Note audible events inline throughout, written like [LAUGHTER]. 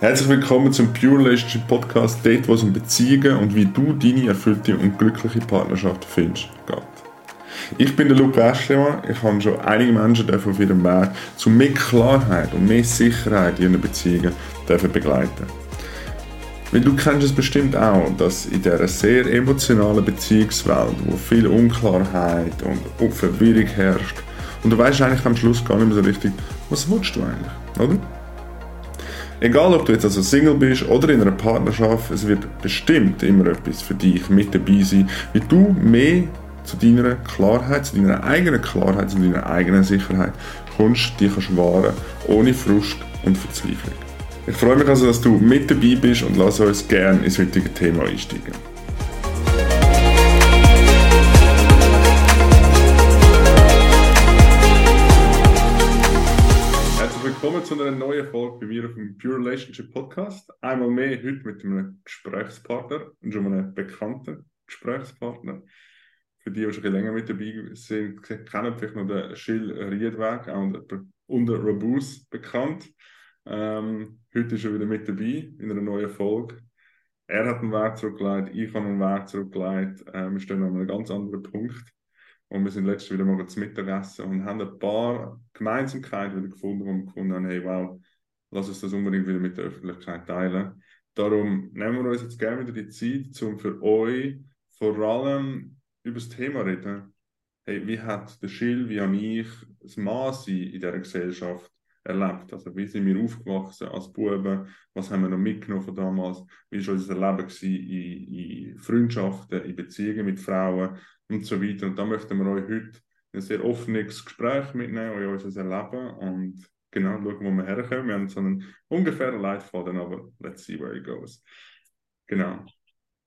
Herzlich willkommen zum Pure Relationship Podcast, dort, wo es um Beziehungen und wie du deine erfüllte und glückliche Partnerschaft findest, geht. Ich bin der Luca Eschlemann. Ich habe schon einige Menschen auf ihrem Weg zu mehr Klarheit und mehr Sicherheit in ihren Beziehungen begleiten. Weil du kennst es bestimmt auch, dass in dieser sehr emotionalen Beziehungswelt, wo viel Unklarheit und Verwirrung herrscht, und du weißt eigentlich am Schluss gar nicht mehr so richtig, was willst du eigentlich, oder? Egal, ob du jetzt also Single bist oder in einer Partnerschaft, es wird bestimmt immer etwas für dich mit dabei sein, wie du mehr zu deiner Klarheit, zu deiner eigenen Klarheit, zu deiner eigenen Sicherheit kommst, die kannst wahren, ohne Frust und Verzweiflung. Ich freue mich also, dass du mit dabei bist und lass uns gerne ins heutige Thema einsteigen. Zu einer neuen Folge bei mir auf dem Pure Relationship Podcast. Einmal mehr heute mit einem Gesprächspartner schon einem bekannten Gesprächspartner. Für die, die schon ein länger mit dabei sind, kennen vielleicht noch den Schill Riedweg, auch unter Rabus bekannt. Ähm, heute ist er wieder mit dabei in einer neuen Folge. Er hat einen Weg zurückgelegt, ich habe einen Weg zurückgelegt. Äh, wir stehen an einem ganz anderen Punkt. Und wir sind letztes wieder mal zum Mittagessen und haben ein paar Gemeinsamkeiten wieder gefunden, wo wir gefunden haben, hey, wow, lass uns das unbedingt wieder mit der Öffentlichkeit teilen. Darum nehmen wir uns jetzt gerne wieder die Zeit, um für euch vor allem über das Thema zu reden. Hey, wie hat der Schill, wie habe ich das Maß in dieser Gesellschaft erlebt? Also, wie sind wir aufgewachsen als Buben? Was haben wir noch mitgenommen von damals? Wie war unser Leben in, in Freundschaften, in Beziehungen mit Frauen? und so weiter. Und da möchten wir euch heute ein sehr offenes Gespräch mitnehmen, euch unser Erleben und genau schauen, wo wir herkommen. Wir haben so einen ungefähren Leitfaden, aber let's see where it goes. Genau.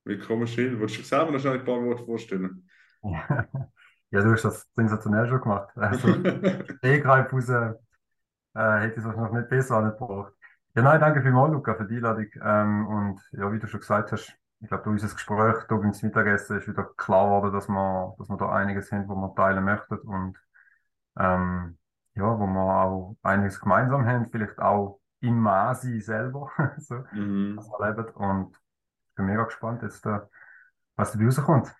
Willkommen, Schill. Wolltest du selber noch schnell ein paar Worte vorstellen? [LAUGHS] Ja, du hast das sensationell schon gemacht. Also, [LAUGHS] Stegreif raus äh, hätte es wahrscheinlich nicht besser angebracht. Ja, nein, danke vielmals, Luca, für die Einladung. Ähm, und ja, wie du schon gesagt hast, ich glaube, durch unser Gespräch hier beim Mittagessen ist wieder klar geworden, dass wir, dass wir da einiges haben, wo wir teilen möchten und ähm, ja, wo wir auch einiges gemeinsam haben, vielleicht auch im Masi selber, [LAUGHS] so, mhm. was wir leben. Und ich bin mega gespannt, jetzt, äh, was dabei rauskommt.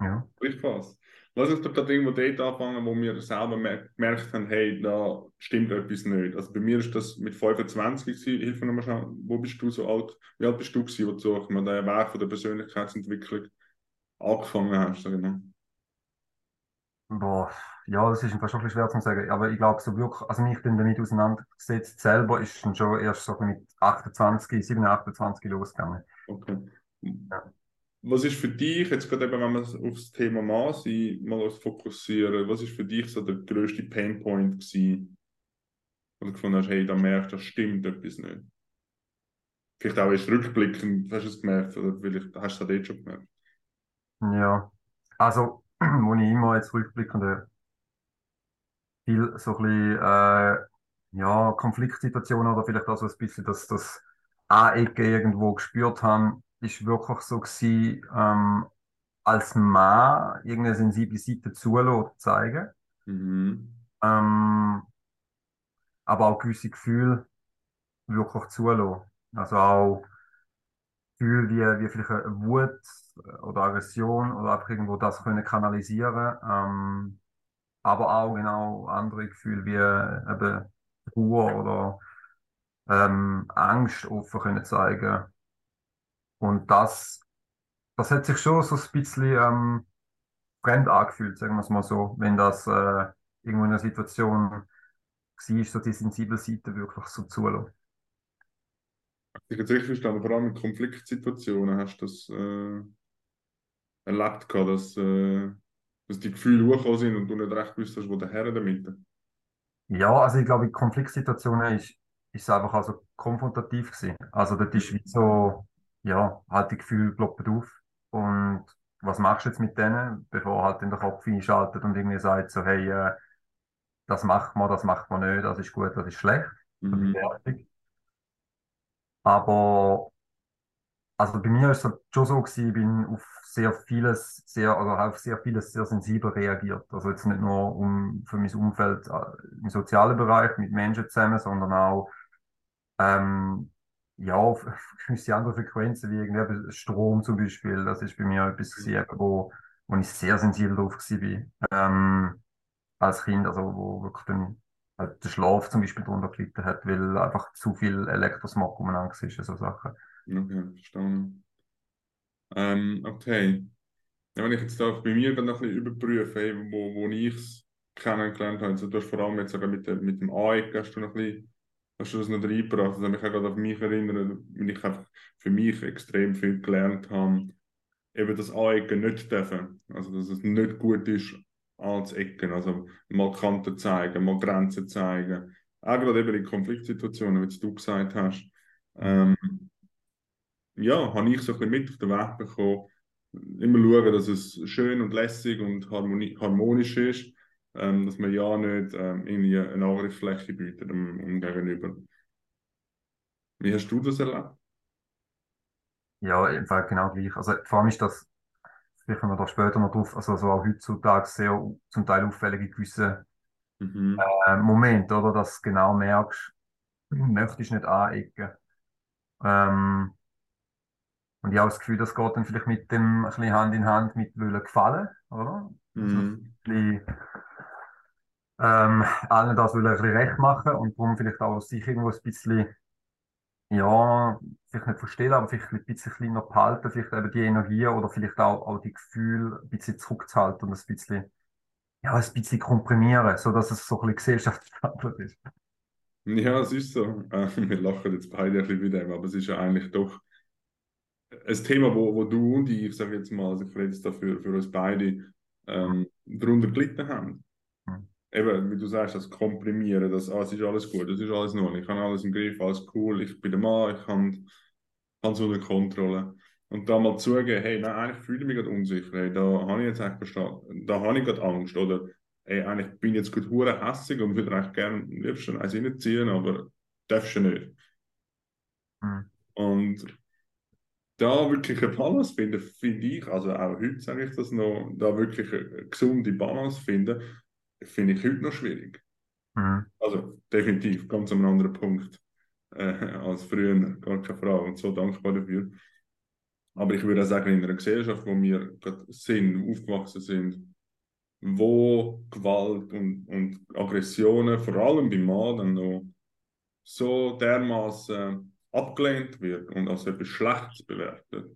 Ja. Richtig was. Lass uns doch gerade irgendwo dort anfangen, wo wir selber gemerkt haben, hey, da stimmt etwas nicht. Also bei mir ist das mit 25 gewesen. Hilf mir nochmal schnell, wo bist du so alt? Wie alt bist du gewesen, wo du so den Weg von der Persönlichkeitsentwicklung angefangen hast? Mal? Boah, ja, das ist fast schon ein bisschen schwer zu sagen. Aber ich glaube, so wirklich, also mich dann damit auseinandergesetzt selber ist schon erst so mit 28, 27, 28 losgegangen. Okay. Ja was ist für dich, jetzt gerade eben, wenn wir auf das Thema Maß mal fokussieren, was ist für dich so der größte Painpoint gewesen, wo du gefunden hast, hey, da merkst du, das stimmt etwas nicht? Vielleicht auch erst rückblickend, hast du es gemerkt, oder vielleicht hast du es dort schon gemerkt? Ja, also, [CLEARS THROAT] wo ich immer jetzt rückblickend äh, viel so ein bisschen, äh, ja, Konfliktsituationen oder vielleicht auch so ein bisschen das, das Anecken irgendwo gespürt haben, ist wirklich so gewesen, ähm, als Mann irgendeine sensible Seite zulassen, zeigen. Mhm. Ähm, aber auch gewisse Gefühle wirklich zulassen. Also auch Gefühle wie, wie vielleicht Wut oder Aggression oder einfach irgendwo das können kanalisieren. Ähm, aber auch genau andere Gefühle wie eben Ruhe oder ähm, Angst offen können zeigen. Und das, das hat sich schon so ein bisschen ähm, fremd angefühlt, sagen wir es mal so, wenn das äh, irgendwo in einer Situation war, so die sensible Seite wirklich so zulassen. Ich habe richtig verstanden, vor allem in Konfliktsituationen hast du das äh, erlebt, gehabt, dass, äh, dass die Gefühle hochgekommen sind und du nicht recht gewusst hast, wo der Herr damit Ja, also ich glaube, in Konfliktsituationen ist, ist es einfach also konfrontativ gewesen. Also das ist wie so, ja, halt die Gefühle ploppen auf. Und was machst du jetzt mit denen, bevor halt in der Kopf einschaltet und irgendwie sagt so, hey, äh, das macht man, das macht man nicht, das ist gut, das ist schlecht. Mhm. Aber also bei mir ist es schon so gewesen, ich bin auf sehr vieles, sehr, also auf sehr vieles sehr sensibel reagiert. Also jetzt nicht nur um für mein Umfeld äh, im sozialen Bereich mit Menschen zusammen, sondern auch ähm, ja, auf [LAUGHS] gewisse andere Frequenzen, wie irgendwie Strom zum Beispiel. Das ist bei mir etwas, gewesen, wo, wo ich sehr sensibel drauf war. Ähm, als Kind, also wo wirklich dann halt der Schlaf zum Beispiel drunter gelitten hat, weil einfach zu viel Elektrosmog umeinander ist, so Sachen. Okay, verstanden. Ähm, okay. Ja, wenn ich jetzt da bei mir dann noch ein bisschen überprüfe, hey, wo, wo ich es kennengelernt habe, also du hast vor allem jetzt mit, dem, mit dem AEG, hast du noch ein bisschen, hast du das noch reingebracht, das hat mich auch gerade auf mich erinnert, wenn ich einfach für mich extrem viel gelernt habe, eben das Anecken nicht dürfen, also dass es nicht gut ist, als Ecken, also mal Kanten zeigen, mal Grenzen zeigen, auch gerade eben in Konfliktsituationen, wie du gesagt hast, ähm, ja, habe ich so ein bisschen mit auf den Weg bekommen, immer schauen, dass es schön und lässig und harmonisch ist, ähm, dass man ja nicht ähm, irgendwie eine Angriffsfläche bietet um, um gegenüber. Wie hast du das erlebt? Ja, im Fall genau gleich. Also vor allem ist das, vielleicht kommen wir da später noch drauf, also so auch heutzutage sehr zum Teil auffällige gewisse mhm. äh, Momente, oder, dass du genau merkst, du möchtest nicht anecken. Ähm, und ich habe das Gefühl, das geht dann vielleicht mit dem ein bisschen Hand in Hand mit Wollen gefallen, oder? Also mhm. ein bisschen, ähm, allen das wollen ein bisschen recht machen und darum vielleicht auch sich irgendwo ein bisschen, ja, vielleicht nicht verstehen, aber vielleicht ein bisschen kleiner behalten, vielleicht eben die Energie oder vielleicht auch, auch die Gefühle ein bisschen zurückzuhalten und ein bisschen, ja, ein bisschen komprimieren, sodass es so ein bisschen gesellschaftsverantwortlich ist. Ja, es ist so. [LAUGHS] Wir lachen jetzt beide ein bisschen mit dem, aber es ist ja eigentlich doch ein Thema, wo, wo du und ich, ich sage jetzt mal, also ich rede jetzt dafür für uns beide, ähm, darunter gelitten haben. Eben, wie du sagst, das Komprimieren, das, ah, es ist alles gut, es ist alles nur, ich habe alles im Griff, alles cool, ich bin der Mann, ich habe es unter Kontrolle. Und da mal zugeben, hey, nein, eigentlich fühle ich mich gerade unsicher, hey, da habe ich jetzt echt verstanden, da habe ich gerade Angst, oder hey, eigentlich bin ich jetzt gut hure hässig und würde eigentlich gerne am liebsten eins reinziehen, aber darfst du nicht. Mhm. Und da wirklich eine Balance finden, finde ich, also auch heute sage ich das noch, da wirklich eine gesunde Balance finden, finde ich heute noch schwierig. Mhm. Also definitiv, ganz an einem anderen Punkt äh, als früher, gar keine Frage und so dankbar dafür. Aber ich würde auch sagen, in einer Gesellschaft, wo wir sind, aufgewachsen sind, wo Gewalt und, und Aggressionen, vor allem beim Mann, dann noch so dermaßen abgelehnt wird und als etwas Schlechtes bewertet,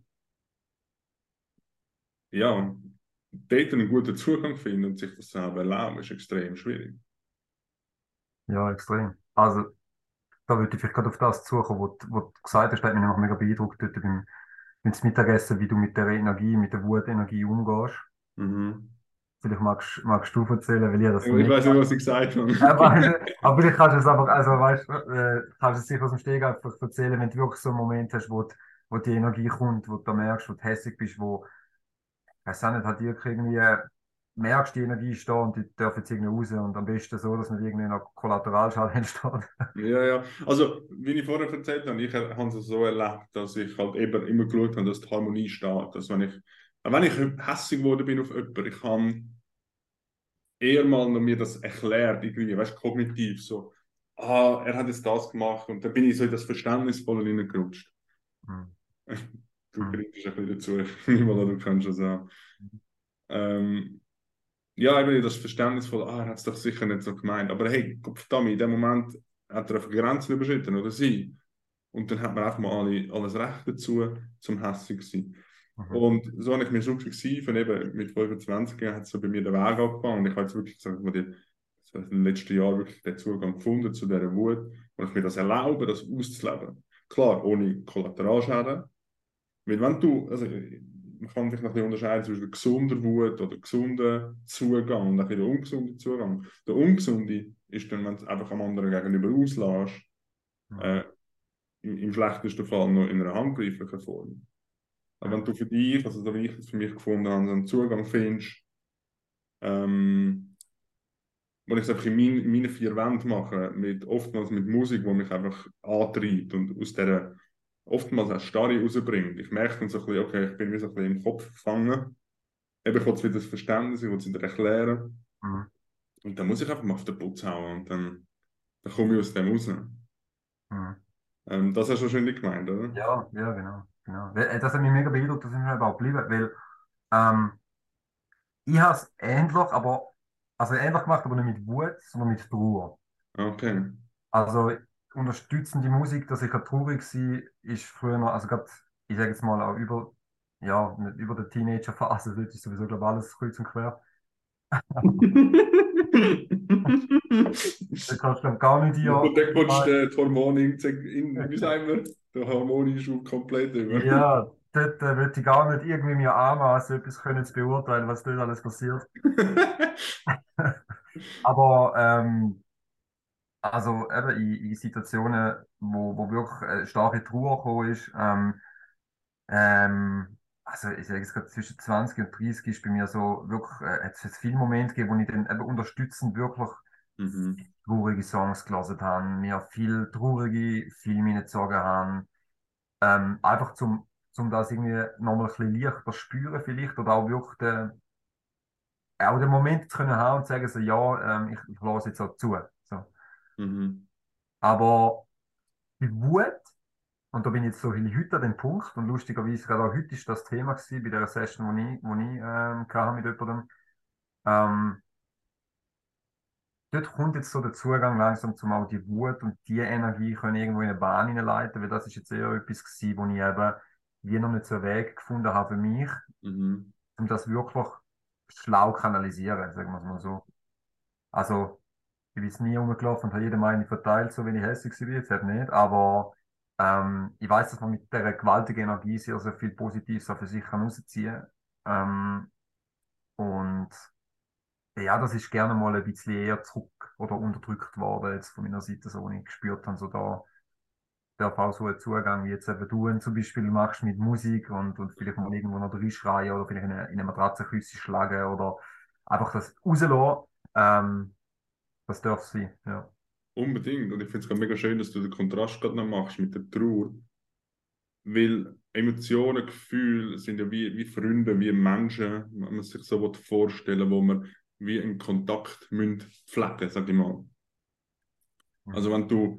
ja, dort einen guten Zugang finden und sich das selber erlauben, ist extrem schwierig. Ja, extrem. Also, da würde ich vielleicht gerade auf das suchen, was du gesagt hast, hat mich noch mega beeindruckt dort beim, beim Mittagessen, wie du mit der Energie, mit der Wutenergie umgehst. Mhm. Vielleicht magst, magst du erzählen, weil ich das Ich weiß nicht, was ich gesagt habe. aber, aber vielleicht kannst du es einfach, also weißt äh, kannst du es sicher aus dem Steg einfach erzählen, wenn du wirklich so einen Moment hast, wo, wo die Energie kommt, wo du merkst, wo du hässlich bist, wo, ich weiß auch nicht, dir irgendwie, merkst, die Energie ist da und die darf jetzt irgendwie raus und am besten so, dass nicht irgendwie noch Kollateralschaden [LAUGHS] entsteht. Ja, ja. Also, wie ich vorher erzählt habe, ich habe es so erlebt, dass ich halt eben immer geschaut habe, dass die Harmonie steht. Dass wenn ich, wenn ich hässlich geworden bin auf jemanden, ich habe eher mal noch mir das erklärt, irgendwie, weißt kognitiv, so, ah, er hat jetzt das gemacht und dann bin ich so in das Verständnisvolle hineingerutscht. Mhm. [LAUGHS] Du mhm. kriegst ein bisschen dazu, mal du kannst das auch. Ähm, ja, eben das Verständnisvolle, ah, er hat es doch sicher nicht so gemeint, aber hey, verdammt, in dem Moment hat er einfach Grenzen überschritten, oder sie. Und dann hat man auch mal alle, alles Recht dazu, zum hässlich zu sein. Mhm. Und so habe ich mir sukzessive, eben mit 25 Jahren, hat so bei mir der Weg angefangen. Und ich habe jetzt wirklich gesagt, ich so in den letzten Jahren wirklich den Zugang gefunden zu dieser Wut, und ich mir das erlaube, das auszuleben. Klar, ohne Kollateralschäden. Weil wenn du, also man kann vielleicht noch ein bisschen unterscheiden zwischen gesunder Wut oder gesunder Zugang und ein der ungesunde Zugang. Der ungesunde ist dann, wenn du einfach am anderen gegenüber auslässt, mhm. äh, im, im, schlechtesten Fall noch in einer handgreiflichen Form. Aber wenn du für dich, also so wie ich es für mich gefunden habe, einen Zugang findest, ähm, wo ich es einfach in mein, meine vier Wänden mache, mit, oftmals mit Musik, die mich einfach antreibt und aus dieser oftmals auch Starre rausbringt. Ich merke dann so ein bisschen, okay, ich bin wie so ein bisschen im Kopf gefangen. Eben, ich will wieder das Verständnis, ich will es wieder erklären. Mhm. Und dann muss ich einfach mal auf den Putz hauen und dann, dann komme ich aus dem raus. Mhm. Ähm, das hast du wahrscheinlich gemeint, oder? Ja, ja, genau. genau. Äh, Das hat mich mega beeindruckt, das ist mir auch geblieben, weil ähm, ich habe es ähnlich, aber also ähnlich gemacht, aber nicht mit Wut, sondern mit Trauer. Okay. Also unterstützende Musik, dass ich traurig war, ist früher noch, also gerade, ich sage jetzt mal auch über, ja, nicht über der Teenagerphase, das ist sowieso, glaube ich, alles kreuz und quer. [LAUGHS] Da kannst du gar nicht hier. Und dann kommst du die Hormone in, in, wie sagen wir, der Hormoneinschub komplett über. Ja, dort äh, würde ich gar nicht irgendwie mir anmaßen, etwas können zu beurteilen, was dort alles passiert. [LAUGHS] [LAUGHS] Aber ähm, also eben in, in Situationen, wo, wo wirklich äh, starke Trauer gekommen ist, ähm, ähm, also ich sage jetzt gerade zwischen 20 und 30 ist bei mir so wirklich, äh, hat es viele Momente gegeben, wo ich dann eben unterstützend wirklich Mhm. traurige Songs gelesen habe, mir viel traurige Filme reingezogen habe, ähm, einfach zum, zum das irgendwie nochmal ein bisschen leichter spüren vielleicht oder auch wirklich den, auch den Moment zu können haben und zu sagen so, ja, ähm, ich, ich lasse jetzt auch zu. Mhm. Aber die Wut, und da bin ich jetzt so heute an dem Punkt, und lustigerweise gerade auch heute ist das Thema gewesen, bei der Session, die ich, wo ich ähm, hatte mit jemandem, ähm, dort kommt jetzt so der Zugang langsam zum auch die Wut und die Energie können irgendwo in eine Bahn hineinleiten, weil das ist jetzt eher etwas gewesen, wo ich eben wie noch nicht so einen Weg gefunden habe für mich, Mhm. um das wirklich schlau kanalisieren, sagen wir es mal so. Also, ich bin nie rumgelaufen und habe jede Meinung verteilt, so wenn ich hässlich war, jetzt halt nicht, aber ähm, ich weiß, dass man mit der gewaltigen Energie sehr, sehr viel Positives auch für sich kann rausziehen ähm, und ja, das ist gerne mal ein bisschen eher zurück oder unterdrückt worden, jetzt von meiner Seite, so, wo ich gespürt habe, so da darf auch so ein Zugang, wie jetzt eben du ihn zum Beispiel machst mit Musik und, und vielleicht mal irgendwo noch reinschreien oder vielleicht in eine, in eine Matratzenküsse schlagen oder einfach das rauslassen, ähm, das darf sein, ja. Unbedingt. Und ich finde es gerade mega schön, dass du den Kontrast gerade noch machst mit der Trauer. Weil Emotionen, Gefühle sind ja wie, wie Freunde, wie Menschen, wenn man sich so vorstellen wo man wie einen Kontakt müssen pflegen sag ich mal. Also wenn du,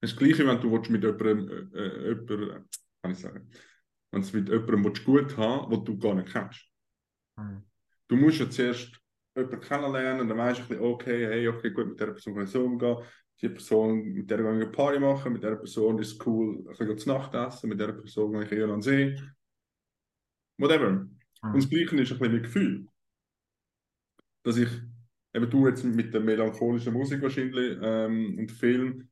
das ist das Gleiche, wenn du willst mit jemandem, äh, äh, jemand, kann ich sagen, wenn du es mit jemandem willst, gut haben wo du gar nicht kennst. Mhm. Du musst ja zuerst jemanden kennenlernen, dann weißt du ein bisschen, okay, hey, okay, gut, mit der Person kann ich so umgehen, die Person, mit der kann ich eine Party machen, mit der Person ist es cool, ein bisschen zu Nacht essen, mit der Person kann ich eher an See. Whatever. Und das Gleiche ist ein bisschen mit Gefühl. Dass ich, eben du jetzt mit der melancholischen Musik wahrscheinlich ähm, und Film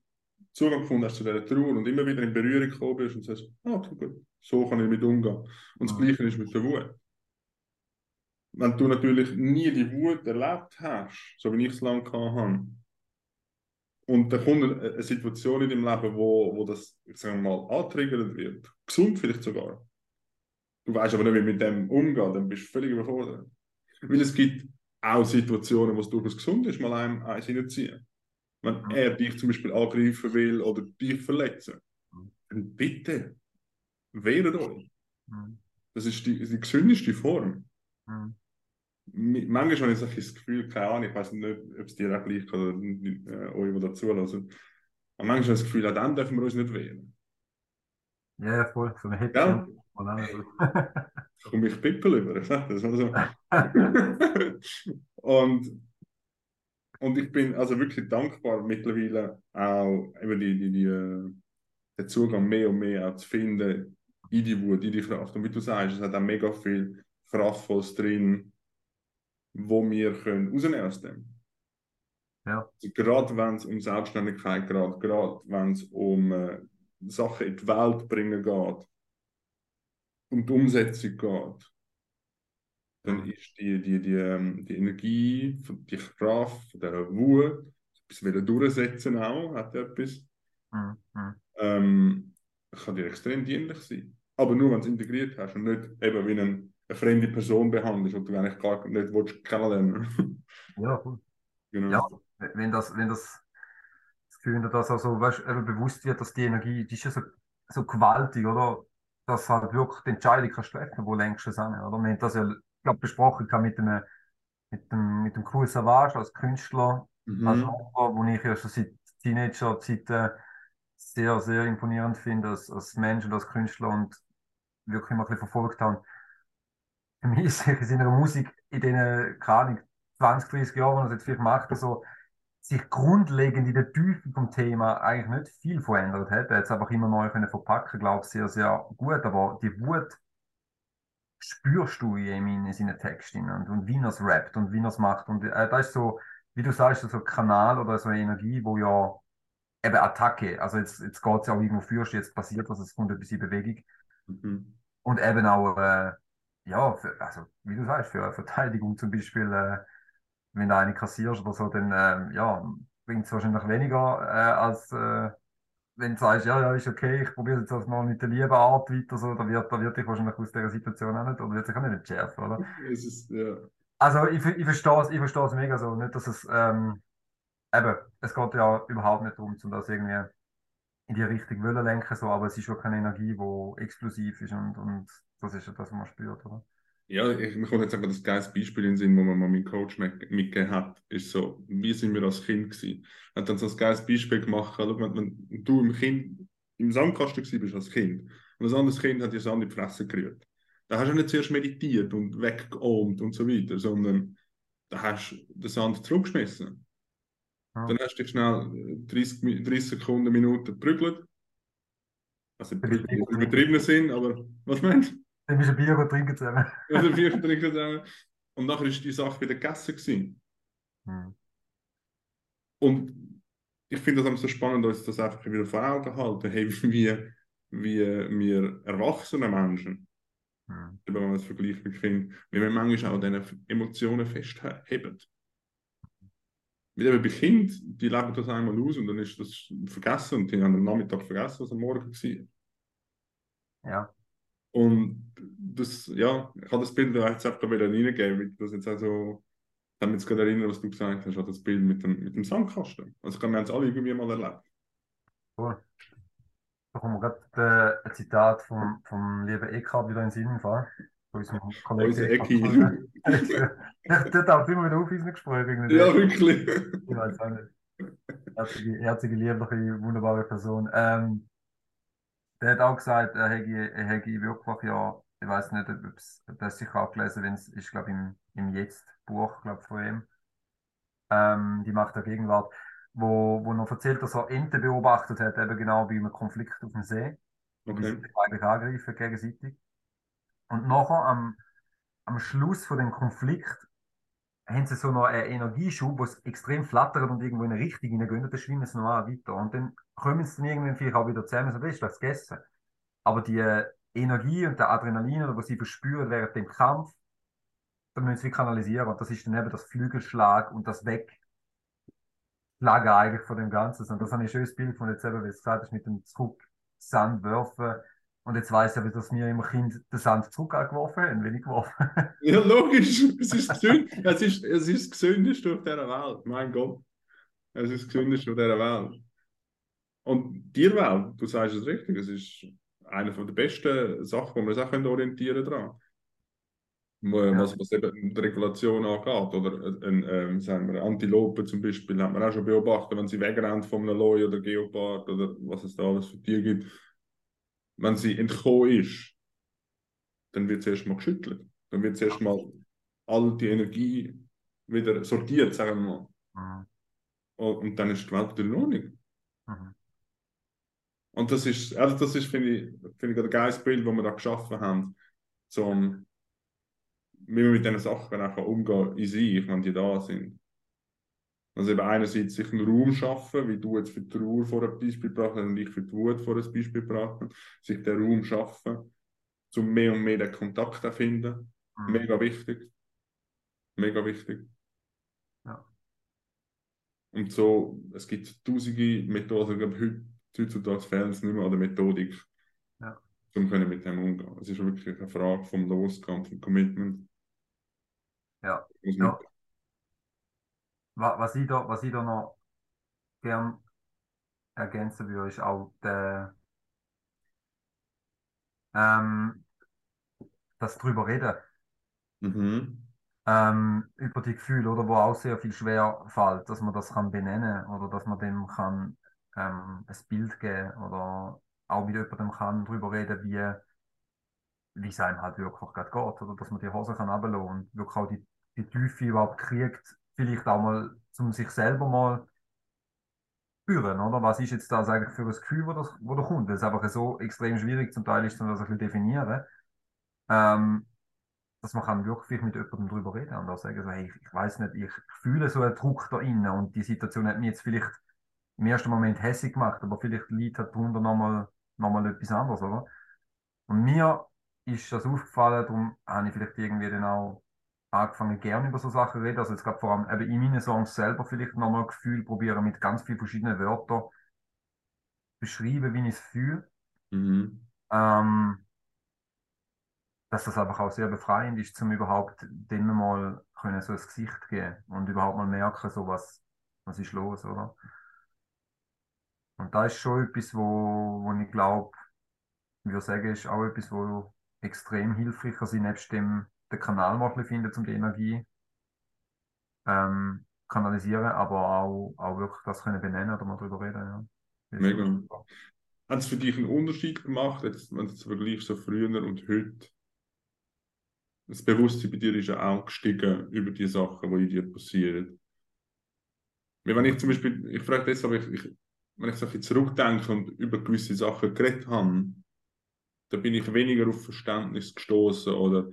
Zugang gefunden hast zu dieser Trauer und immer wieder in Berührung gekommen bist und sagst, ah, okay, gut, so kann ich damit umgehen. Und das Mhm. Gleiche ist mit der Wut. Wenn du natürlich nie die Wut erlebt hast, so wie ich es lange habe, und da kommt eine, Situation in deinem Leben, wo, wo das, ich sage mal, antriggert wird, gesund vielleicht sogar. Du weißt aber nicht, wie mit dem umgehen, dann bist du völlig überfordert. Weil es gibt auch Situationen, wo es durchaus gesund ist, mal einem eins hineinziehen. Wenn Mhm. er dich zum Beispiel angreifen will oder dich verletzen, dann bitte, wehret euch. Mhm. Das ist die, die gesündeste Form. Mhm. Manchmal habe ich so ein das Gefühl, keine Ahnung, ich weiß nicht, ob es dir auch gleich oder äh, euch, die da zulassen. Aber manchmal habe ich das Gefühl, auch dann dürfen wir uns nicht wehren. Ja, ja, voll, so eine Hit. Ja. So. Da komme ich Pippel über. ich Das also. [LAUGHS] und, und ich bin also wirklich dankbar mittlerweile auch über die, die, die, äh, den Zugang mehr und mehr auch zu finden in die Wut, in die Kraft. Und wie du sagst, es hat auch mega viel Kraftvolles drin, wo wir können rausnehmen aus dem. Ja. Also gerade wenn es um Selbstständigkeit geht, gerade wenn es um äh, Sachen in die Welt bringen geht, um die Umsetzung geht, dann Mhm. ist die, die, die, ähm, die Energie, die Kraft, dieser Wut, etwas wieder durchsetzen auch, hat etwas, Mhm. Mhm. ähm, kann dir extrem dienlich sein. Aber nur, wenn du es integriert hast und nicht eben wie eine, eine fremde Person behandelst, die du eigentlich gar nicht willst kennenlernen [LAUGHS] Ja, genau. Ja, wenn das, wenn das, das Gefühl, wenn dir das also, weißt, eben bewusst wird, dass die Energie, die ist ja so, so gewaltig, oder? Dass halt wirklich die Entscheidung kannst treffen, wo längst es an, oder? Wir haben das ja, ich glaube, besprochen mit dem, mit dem, mit dem Cool Savage als Künstler, als Mhm. Rapper, wo ich ja schon seit Teenager-Zeiten sehr, sehr imponierend finde als, als Mensch und als Künstler und wirklich immer ein bisschen verfolgt habe. Für mich ist in seiner Musik in den, keine Ahnung, 20, 30 Jahren, was er jetzt vielleicht macht, also, sich grundlegend in der Tiefe vom Thema eigentlich nicht viel verändert hat. Er hat es einfach immer neu können verpacken, glaube ich, sehr, sehr gut. Aber die Wut spürst du in ihm in seinen Texten und, und wie er es rappt und wie er es macht. Und äh, das ist so, wie du sagst, so ein Kanal oder so eine Energie, wo ja eben Attacke, also jetzt, jetzt geht es ja auch irgendwo fürst, jetzt passiert was, es kommt ein bisschen Bewegung. Mhm. Und eben auch, äh, ja, für, also wie du sagst, für eine Verteidigung zum Beispiel, äh, wenn du eine kassierst oder so, dann äh, ja, bringt es wahrscheinlich weniger, äh, als äh, wenn du sagst, ja, ja, ist okay, ich probiere jetzt das mal mit der lieben Art weiter, so, da wird, da wird dich wahrscheinlich aus dieser Situation auch nicht, oder wird sich auch nicht entschärfen, oder? Es ist, ja. Also ich, ich verstehe es ich verstehe es mega so, nicht, dass es, ähm, eben, es geht ja überhaupt nicht darum, um das irgendwie in die Richtung wollen lenken, so, aber es ist schon keine Energie, die explosiv ist und, und das ist ja das, was man spürt, oder? Ja, ich, mir kommt jetzt einfach das geile Beispiel in den Sinn, wo man mal meinen Coach mitgegeben hat, ist so, wie sind wir als Kind gewesen? Er hat dann so ein geiles Beispiel gemacht, schau, wenn, wenn du im Kind, im Sandkasten bist als Kind und ein anderes Kind hat dir Sand in die Fresse gerührt. Da hast du nicht zuerst meditiert und weggeohmt und so weiter, sondern da hast du den Sand zurückgeschmissen. Ja. Dann hast du dich schnell 30, 30 Sekunden, Minuten geprügelt. Also übertriebene Sinn, aber was meinst du? Dann bist du ein Bier trinken zusammen. Also ein Bier [LAUGHS] trinken zusammen. Und nachher ist die Sache wieder gegessen. Hm. Und ich finde das so spannend, uns das einfach wieder vor Augen halten, hey, [LAUGHS] wie, wie wir erwachsene Menschen, hm. wenn man es vergleicht mit Kindern, wie wir manchmal auch diese Emotionen festheben. Mit eben bei Kindern, die leben das einmal aus und dann ist das vergessen und die haben am Nachmittag vergessen, was am Morgen war. Ja. Und das, ja, ich habe das Bild jetzt einfach wieder reingegeben, das jetzt also, ich mich jetzt gerade erinnern, was du gesagt hast, das Bild mit dem, mit dem Sandkasten. Also wir haben es alle irgendwie mal erlebt. Cool. Da kommt mir gerade äh, ein Zitat vom, vom lieben Eckhard wieder in den Sinn. Von unserem Kollegen. Unser Ecki. [LAUGHS] Der taucht immer wieder auf in unseren Gesprächen. Ja, wirklich. Ich weiß auch nicht. Herzige, herzige, liebliche, wunderbare Person. Ähm, der hat auch gesagt, er hätte, er hätte wirklich ja, ich weiß nicht, ob es, das sicher auch gelesen, wenn es ist, glaube im, im Jetzt-Buch, glaube von ihm, ähm, die Macht der Gegenwart, wo, wo noch erzählt, dass er Ente beobachtet hat, eben genau wie einem Konflikt auf dem See. Okay. Wie sie eigentlich angreifen gegenseitig. Und nachher am, am Schluss von dem Konflikt haben sie so noch einen Energieschub, wo es extrem flattert und irgendwo in eine Richtung hineingehen und dann schwimmen sie normal weiter. Und dann kommen sie dann irgendwann vielleicht auch wieder zusammen, so, das ist das gegessen. Aber die äh, Energie und der Adrenalin, oder was sie verspüren während dem Kampf, da müssen sie kanalisieren. Und das ist dann eben das Flügelschlag und das Wegschlagen eigentlich von dem Ganzen. Und das habe ich ein schönes Bild von jetzt eben, wie es gesagt hast, mit dem Zurück Sand werfen und jetzt weiß ich, dass mir immer Kind den Sand zurückgeworfen haben, wenig geworfen. [LAUGHS] ja, logisch. Es ist, gesünd, es, ist, es ist das Gesündeste auf dieser Welt. Mein Gott. Es ist das Gesündeste auf dieser Welt. Und Tierwelt, du sagst es richtig, es ist eine der besten Sachen, wo wir uns auch orientieren können. Ja. Was, was eben die Regulation angeht. Oder ein, ähm, sagen wir, Antilope zum Beispiel, hat man auch schon beobachtet, wenn sie wegrennen von einem Loi oder Geopard oder was es da alles für Tiere gibt wenn sie entkommen ist, dann wird sie erstmal geschüttelt. Dann wird sie erstmal all die Energie wieder sortiert, sagen wir mal. Mhm. Und dann ist die Welt wieder in Ordnung. Mhm. Und das ist, also das ist, finde ich, find ich ein geiles Bild, das wir da geschaffen haben, zum, wie man mit diesen Sachen auch umgehen in sich, wenn die da sind. Also eben einerseits sich einen Raum schaffen, wie du jetzt für die Trauer vor ein Beispiel gebracht hast und ich für die Wut vor ein Beispiel gebracht habe, sich den Raum schaffen, um mehr und mehr den Kontakt zu finden. Mhm. Mega wichtig. Mega wichtig. Ja. Und so, es gibt tausende Methoden, ich glaube, heute, heutzutage fehlen es nicht mehr an der Methodik, ja. um können mit dem umgehen. Es ist wirklich eine Frage vom Losgang, vom Commitment. Ja. ja was ich da, was ich da noch gern ergänzen würde, ist auch der, ähm, das drüber reden. Mhm. Ähm, über die Gefühle, oder wo auch sehr viel schwer fällt, dass man das kann benennen oder dass man dem kann ähm, ein Bild geben oder auch mit jemandem kann darüber reden, wie, wie es einem halt wirklich gerade geht. Oder dass man die Hose kann und wirklich auch die, die Tiefe überhaupt kriegt, vielleicht auch mal um sich selber mal spüren, oder? Was ist jetzt das eigentlich für ein Gefühl, wo das, wo da kommt? Das ist einfach so extrem schwierig zum Teil ist, um das ein bisschen definieren. Ähm, dass man kann wirklich mit jemandem darüber reden und auch sagen, so, hey, ich, ich weiß nicht, ich, ich fühle so einen Druck da innen und die Situation hat mich jetzt vielleicht im ersten Moment hässlich gemacht, aber vielleicht liegt halt darunter nochmal noch mal etwas anderes, oder? Und mir ist das aufgefallen, darum habe ich vielleicht irgendwie dann auch angefangen, gerne über so Sachen reden. Also jetzt gerade vor allem eben in meinen Songs selber vielleicht nochmal ein Gefühl probieren, mit ganz vielen verschiedenen Wörtern beschreiben, wie ich es fühle. Mhm. Ähm, dass das einfach auch sehr befreiend ist, um überhaupt dem mal können so ein Gesicht geben und überhaupt mal merken, so was, was ist los, oder? Und da ist schon etwas, wo, wo ich glaube, ich würde sagen, ist auch etwas, wo extrem hilfreich ist, nebst dem den Kanal mal finden, um die Energie ähm, kanalisieren, aber auch, auch wirklich das können benennen oder mal darüber reden. Ja. Mega. Hat es für dich einen Unterschied gemacht, jetzt, wenn du vergleichst so früher und heute? Das Bewusstsein bei dir ist ja auch gestiegen über die Sachen, die in dir passieren. Wenn ich zum Beispiel, ich frage deshalb, ich, ich, wenn ich so ein zurückdenke und über gewisse Sachen geredet habe, da bin ich weniger auf Verständnis gestoßen oder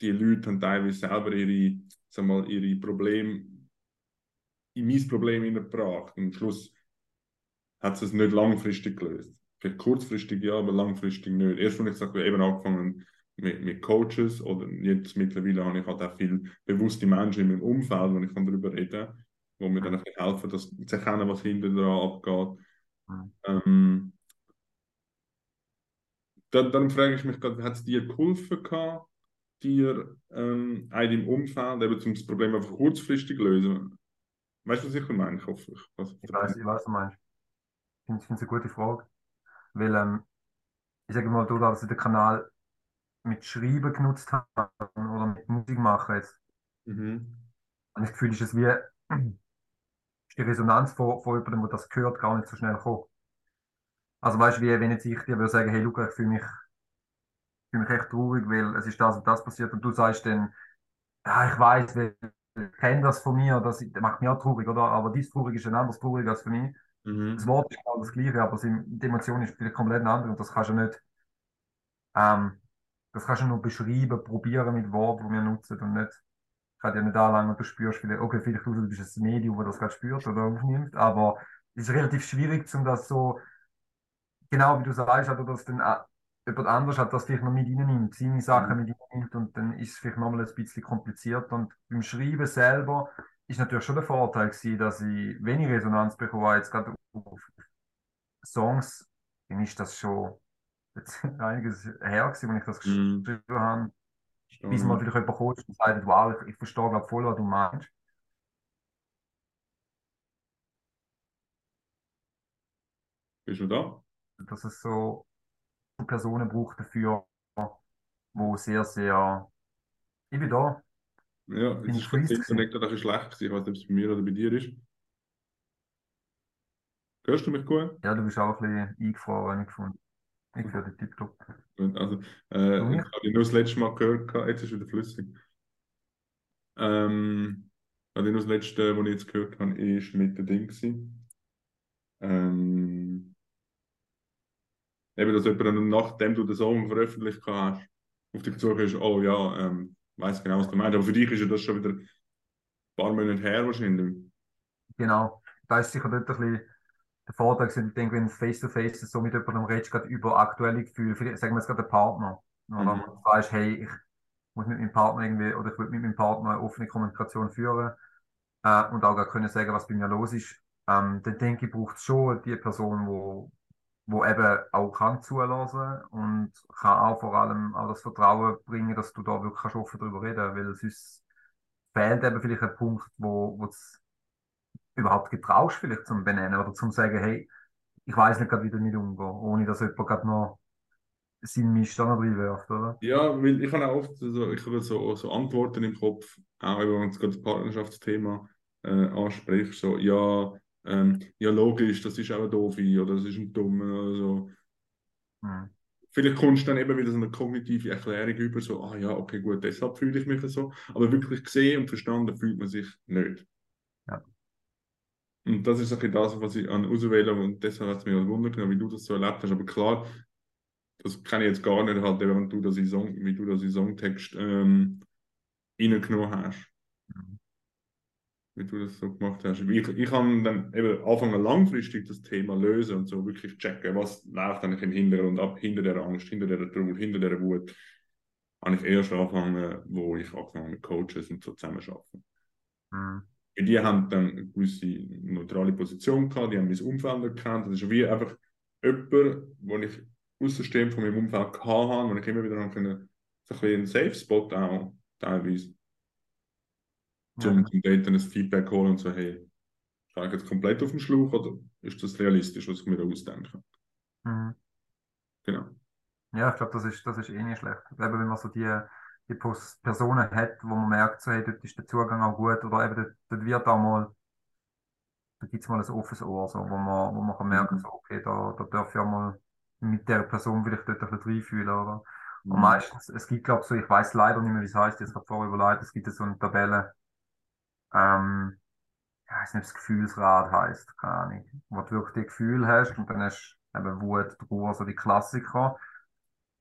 die Leute haben teilweise selber ihre, sag mal, ihre Probleme in mein Problem hineingebracht. Und am Schluss hat es nicht langfristig gelöst. Vielleicht kurzfristig ja, aber langfristig nicht. Erst wenn ich sage, eben angefangen mit, mit Coaches oder jetzt mittlerweile habe ich halt auch viele bewusste Menschen in meinem Umfeld, wo ich kann darüber reden kann, wo mir dann helfen, dass zu erkennen, was hinter dran abgeht. Mhm. Ähm, dann, dann frage ich mich gerade, hat es dir geholfen gehabt, dir ähm, auch im Umfeld eben zum das Problem einfach kurzfristig lösen? Weißt du, was ich meine? Ich hoffe, ich, was ich weiß, ich weiß, was du meinst. Ich finde es eine gute Frage. Weil, ähm, ich sage mal, du, dass ich den Kanal mit Schreiben genutzt habe oder mit Musik machen jetzt. Mhm. Und ich Gefühl, ist es wie [CLEARS THROAT] ist die Resonanz von, von jemandem, der das gehört, gar nicht so schnell kommt. Also weißt du, wie wenn jetzt ich dir würde sagen, hey Luca, ich fühle mich fühle mich echt traurig, weil es ist das und das passiert und du sagst dann, ja, ich weiß, ich kenne das von mir, das, macht mich auch traurig, oder? Aber dies traurig ist ein anderes traurig als für mich. Mhm. Das Wort ist genau das gleiche, aber die Emotion ist vielleicht komplett andere und das kannst du nicht, ähm, das kannst du nur beschreiben, probieren mit Worten, die wir nutzen und nicht, ich kann dir nicht anlangen und du spürst vielleicht, okay, vielleicht du bist ein Medium, das das gerade spürt oder aufnimmt, aber es ist relativ schwierig, um das so, genau wie du sagst, oder das dann jemand anders hat das vielleicht noch mit nimmt, seine Sachen mhm. mit nimmt und dann ist es vielleicht nochmal ein bisschen kompliziert. Und beim Schreiben selber ist natürlich schon der Vorteil gewesen, dass ich wenig Resonanz bekomme, jetzt gerade auf Songs, dann ist das schon jetzt [LAUGHS] einiges her gewesen, wenn ich das mhm. geschrieben habe. Stimmt. Bis mal vielleicht jemand kommt und sagt, wow, ich, ich verstehe glaube voll, was du meinst. Bist du da? Dass es so Personen braucht dafür, wo sehr, sehr. Ich bin da. Ja, bin jetzt ist das Internet ein schlecht Ich weiß nicht, ob es bei mir oder bei dir ist. Hörst du mich gut? Ja, du bist auch ein bisschen eingefroren, ich gefunden. Ich höre dich tiptop. Also, äh, ich habe dich nur das letzte Mal gehört, jetzt ist wieder flüssig. Ähm, also nur das letzte, was ich jetzt gehört habe, ist mit dem Ding. Ähm, eben, dass jemand, nachdem du den Song veröffentlicht hast, auf dich zukommt, ist, oh ja, ähm, weiß genau, was du meinst. Aber für dich ist ja das schon wieder ein paar Monate her wahrscheinlich. Genau. Da ist sicher dort ein bisschen der Vorteil, ich denke, wenn face-to-face -face so mit jemandem redest, gerade über aktuelle Gefühle, vielleicht, sagen wir jetzt gerade der Partner, oder mhm. du weißt, hey, ich muss mit meinem Partner irgendwie, oder ich will mit meinem Partner eine offene Kommunikation führen äh, und auch können sagen, was bei mir los ist, ähm, dann denke ich, braucht es schon die Person, wo, wo eben auch kann zulassen und kann auch vor allem auch das Vertrauen bringen, dass du da wirklich offen darüber reden weil sonst fehlt eben vielleicht ein Punkt, wo, wo es überhaupt getraust, vielleicht zum Benennen oder zum sagen, hey, ich weiß nicht gerade, wie damit umgehen, ohne dass jemand gerade noch seinen Mist da noch reinwirft, oder? Ja, weil ich habe auch oft so, ich habe so, so Antworten im Kopf, auch wenn man gerade das Partnerschaftsthema äh, anspricht, so, ja, ähm, ja logisch, das ist auch ein doof oder das ist ein dummer oder so. Mhm. Vielleicht kommst du dann eben wieder so eine kognitive Erklärung über, so, ah ja, okay, gut, deshalb fühle ich mich so. Aber wirklich gesehen und verstanden fühlt man sich nicht. Ja. Und das ist ein das, was ich an auswähle und deshalb hat es mich halt wundert, wie du das so erlebt hast. Aber klar, das kann ich jetzt gar nicht halt, wenn du das in Song, wie du das in Songtext ähm, reingenommen hast. Wie du das so gemacht hast. Ich, ich kann dann eben anfangen langfristig das Thema lösen und so wirklich checken, was läuft eigentlich im Hintergrund ab, hinter der Angst, hinter der Trauer, hinter der Wut. Habe ich erst angefangen, wo ich angefangen mit Coaches und so zusammenarbeiten. Mhm. Die haben dann eine gewisse neutrale Position gehabt, die haben mein Umfeld erkannt. Das ist wie einfach jemand, wo ich Außensystem von meinem Umfeld gehabt habe, wo ich immer wieder können, so ein bisschen einen Safe Spot auch teilweise, zum, Daten ein Feedback holen und so, hey, steige ich jetzt komplett auf den Schlauch oder ist das realistisch, was ich mir da ausdenke? Mhm. Genau. Ja, ich glaube, das ist, das ist eh nicht schlecht. Eben, wenn man so die, die Personen hat, wo man merkt, so, hey, dort ist der Zugang auch gut oder eben dort, dort wird auch mal da gibt es mal ein offenes Ohr, so, wo man, wo man kann merken, mhm. so, okay, da, da darf ich auch mal mit der Person vielleicht dort ein bisschen reinfühlen, oder? Mhm. Und meistens, es gibt, glaube ich, so, ich weiß leider nicht mehr, wie es heißt, jetzt gerade vorher überlegt, es gibt so eine Tabelle, ähm, ich weiß nicht, ob es Gefühlsrad heißt, keine Ahnung, wo du wirklich die Gefühle hast und dann hast du eben Wut, Trauer, so die Klassiker.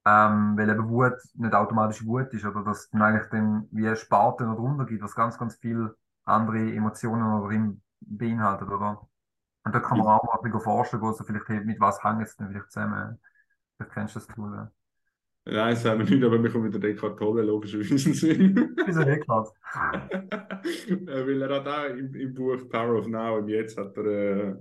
Ähm, weil eben Wut nicht automatisch Wut ist, oder dass es dann eigentlich dann wie Sparten oder drunter gibt, was ganz, ganz viele andere Emotionen oder beinhaltet, oder? Und da kann man auch mal ein bisschen forschen, wo so vielleicht mit was hängt es denn vielleicht zusammen. Vielleicht kennst du das Tool. Nein, das haben wir nicht, aber wir kommen wieder Descartes Tolle logischerweise Sinn. [LAUGHS] Wieso Descartes? [LAUGHS] Weil er hat auch im, im, Buch Power of Now und jetzt hat er äh,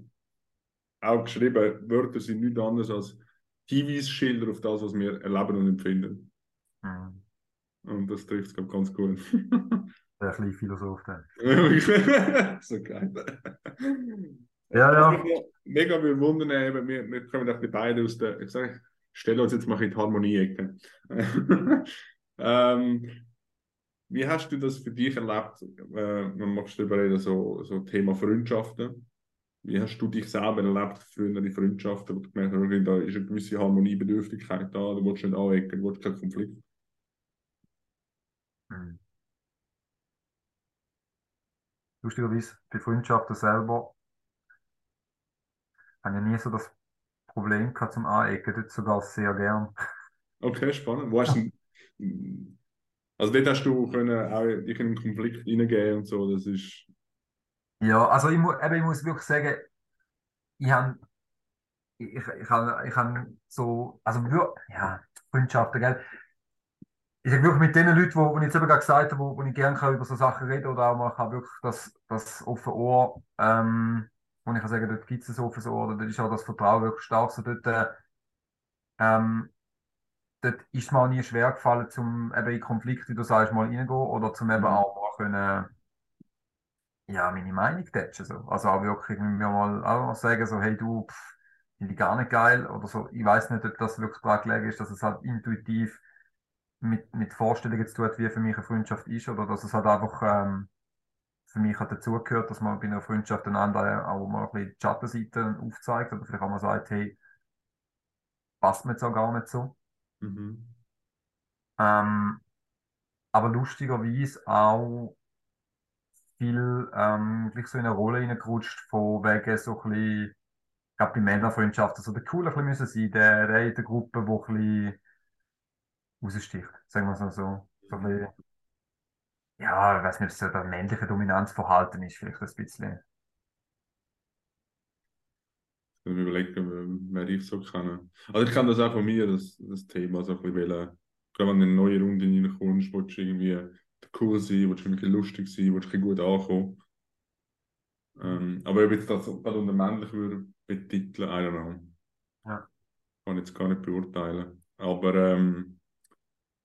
auch geschrieben, Wörter sind nichts anderes als Hinweisschilder auf das, was wir erleben und empfinden. Mhm. Und das trifft es, ganz gut. [LAUGHS] Der kleine Philosoph. so geil. Ja, ja. Mega bewundern, eben, wir, wir kommen auch die beiden aus der, ich sage, stelle uns jetzt mal in die Harmonie-Ecke. [LAUGHS] ähm, wie hast du das für dich erlebt, äh, man machst darüber reden, so, so Thema Freundschaften? Wie hast du dich selber erlebt, früher die Freundschaften, wo du gemerkt hast, da ist eine gewisse Harmoniebedürftigkeit da, du willst nicht anecken, du willst keinen Konflikt? Hm. Lustigerweise, bei Freundschaften selber habe ich nie so das Problem gehabt zum Anecken, dort sogar sehr gern. Okay, spannend. Wo hast du, also dort hast du können auch dich in einen Konflikt hineingehen und so, das ist... Ja, also ich, mu eben, ich muss wirklich sagen, ich habe ich, ich, habe, ich habe so, also ja, Freundschaften, gell? Ich sage wirklich mit den Leuten, wo, wo ich jetzt eben gerade gesagt habe, wo, wo ich gerne über so Sachen reden oder auch mal kann wirklich das, das offene Ohr ähm, und ich kann sagen, dort gibt es so so, oder dort ist auch das Vertrauen wirklich stark. So dort, äh, ähm, dort ist es mir auch nie schwer gefallen, zum eben in Konflikte, wie du sagst, mal reingehen oder zum eben mhm. auch mal können, ja, meine Meinung tätschen. So. Also auch wirklich mir mal auch sagen, so, hey du, finde ich gar nicht geil oder so. Ich weiß nicht, ob das wirklich daran gelegen ist, dass es halt intuitiv mit, mit Vorstellungen zu tun hat, wie für mich eine Freundschaft ist oder dass es halt einfach ähm, für mich hat dazugehört, dass man bei einer Freundschaft einander auch mal ein bisschen die Schattenseite aufzeigt oder vielleicht auch mal sagt, hey, passt mir jetzt auch gar nicht so. Mhm. Ähm, aber lustigerweise auch viel ähm, gleich so in eine Rolle reingerutscht, von wegen so ein bisschen, ich glaube bei Männerfreundschaften, so der Cool ein bisschen sein, der, der in der Gruppe, der ein bisschen raussticht, sagen wir es mal so. so ein bisschen, ja, ich weiß nicht, ob es so der männliche Dominanzverhalten ist, vielleicht ein bisschen. Ich muss überlegen, wer ich so kenne. Also ich kann das auch von mir, das, das Thema, so ein bisschen, gerade wenn du in eine neue Runde reinkommst, willst du irgendwie cool sein, willst du irgendwie lustig sein, willst du gut ankommen. Ähm, aber ob ich das gerade unter männlich würde betiteln, I don't know. Ja. Kann ich jetzt gar nicht beurteilen. Aber ähm,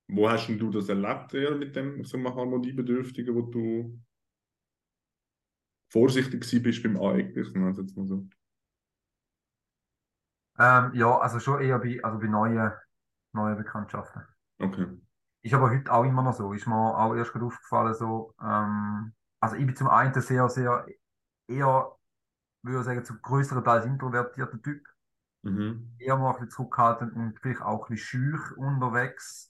wo hast du das erlebt eher mit dem so Harmoniebedürftigen, wo du vorsichtig bist beim Aneignen, also jetzt mal so? Ähm, ja, also schon eher bei, also bei neuen, neuen Bekanntschaften. Okay. Ist aber heute auch immer noch so. Ist mir auch erst gerade aufgefallen, so, ähm, also ich bin zum einen sehr, sehr eher würde sagen, zu größerenteils introvertierter Typ. Mhm. Eher mal ein bisschen zurückhaltend und vielleicht auch ein bisschen schüch unterwegs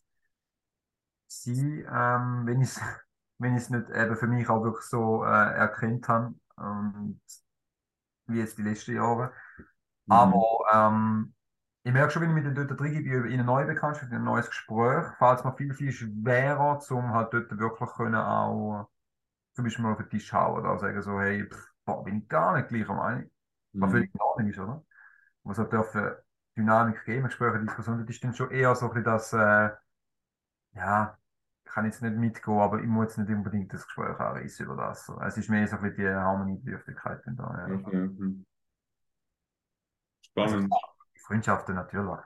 sein, ähm, wenn ich es [LAUGHS] wenn nicht eben für mich auch wirklich so äh, erkannt habe. Und wie jetzt die letzten Jahre. Mhm. Aber ähm, ich merke schon, wenn ich mit den dort reingehe, in eine neue Bekanntschaft, in ein neues Gespräch, fällt es mir viel, viel schwerer, um halt dort wirklich können auch zum Beispiel mal auf den Tisch hauen oder sagen so, hey, pff, boah, bin ich gar nicht gleicher Meinung. Was Mhm. völlig in Ordnung ist, oder? Was halt dürfen Dynamik geben, Gespräche, Diskussionen, das ist dann schon eher so ein bisschen das, äh, ja, kann jetzt nicht mitgehen, aber ich muss jetzt nicht unbedingt das Gespräch anreißen über das. So. Es ist mehr so ein bisschen die Harmoniebedürftigkeit da, ja. Okay. mhm. Also Spannend. die Freundschaften natürlich.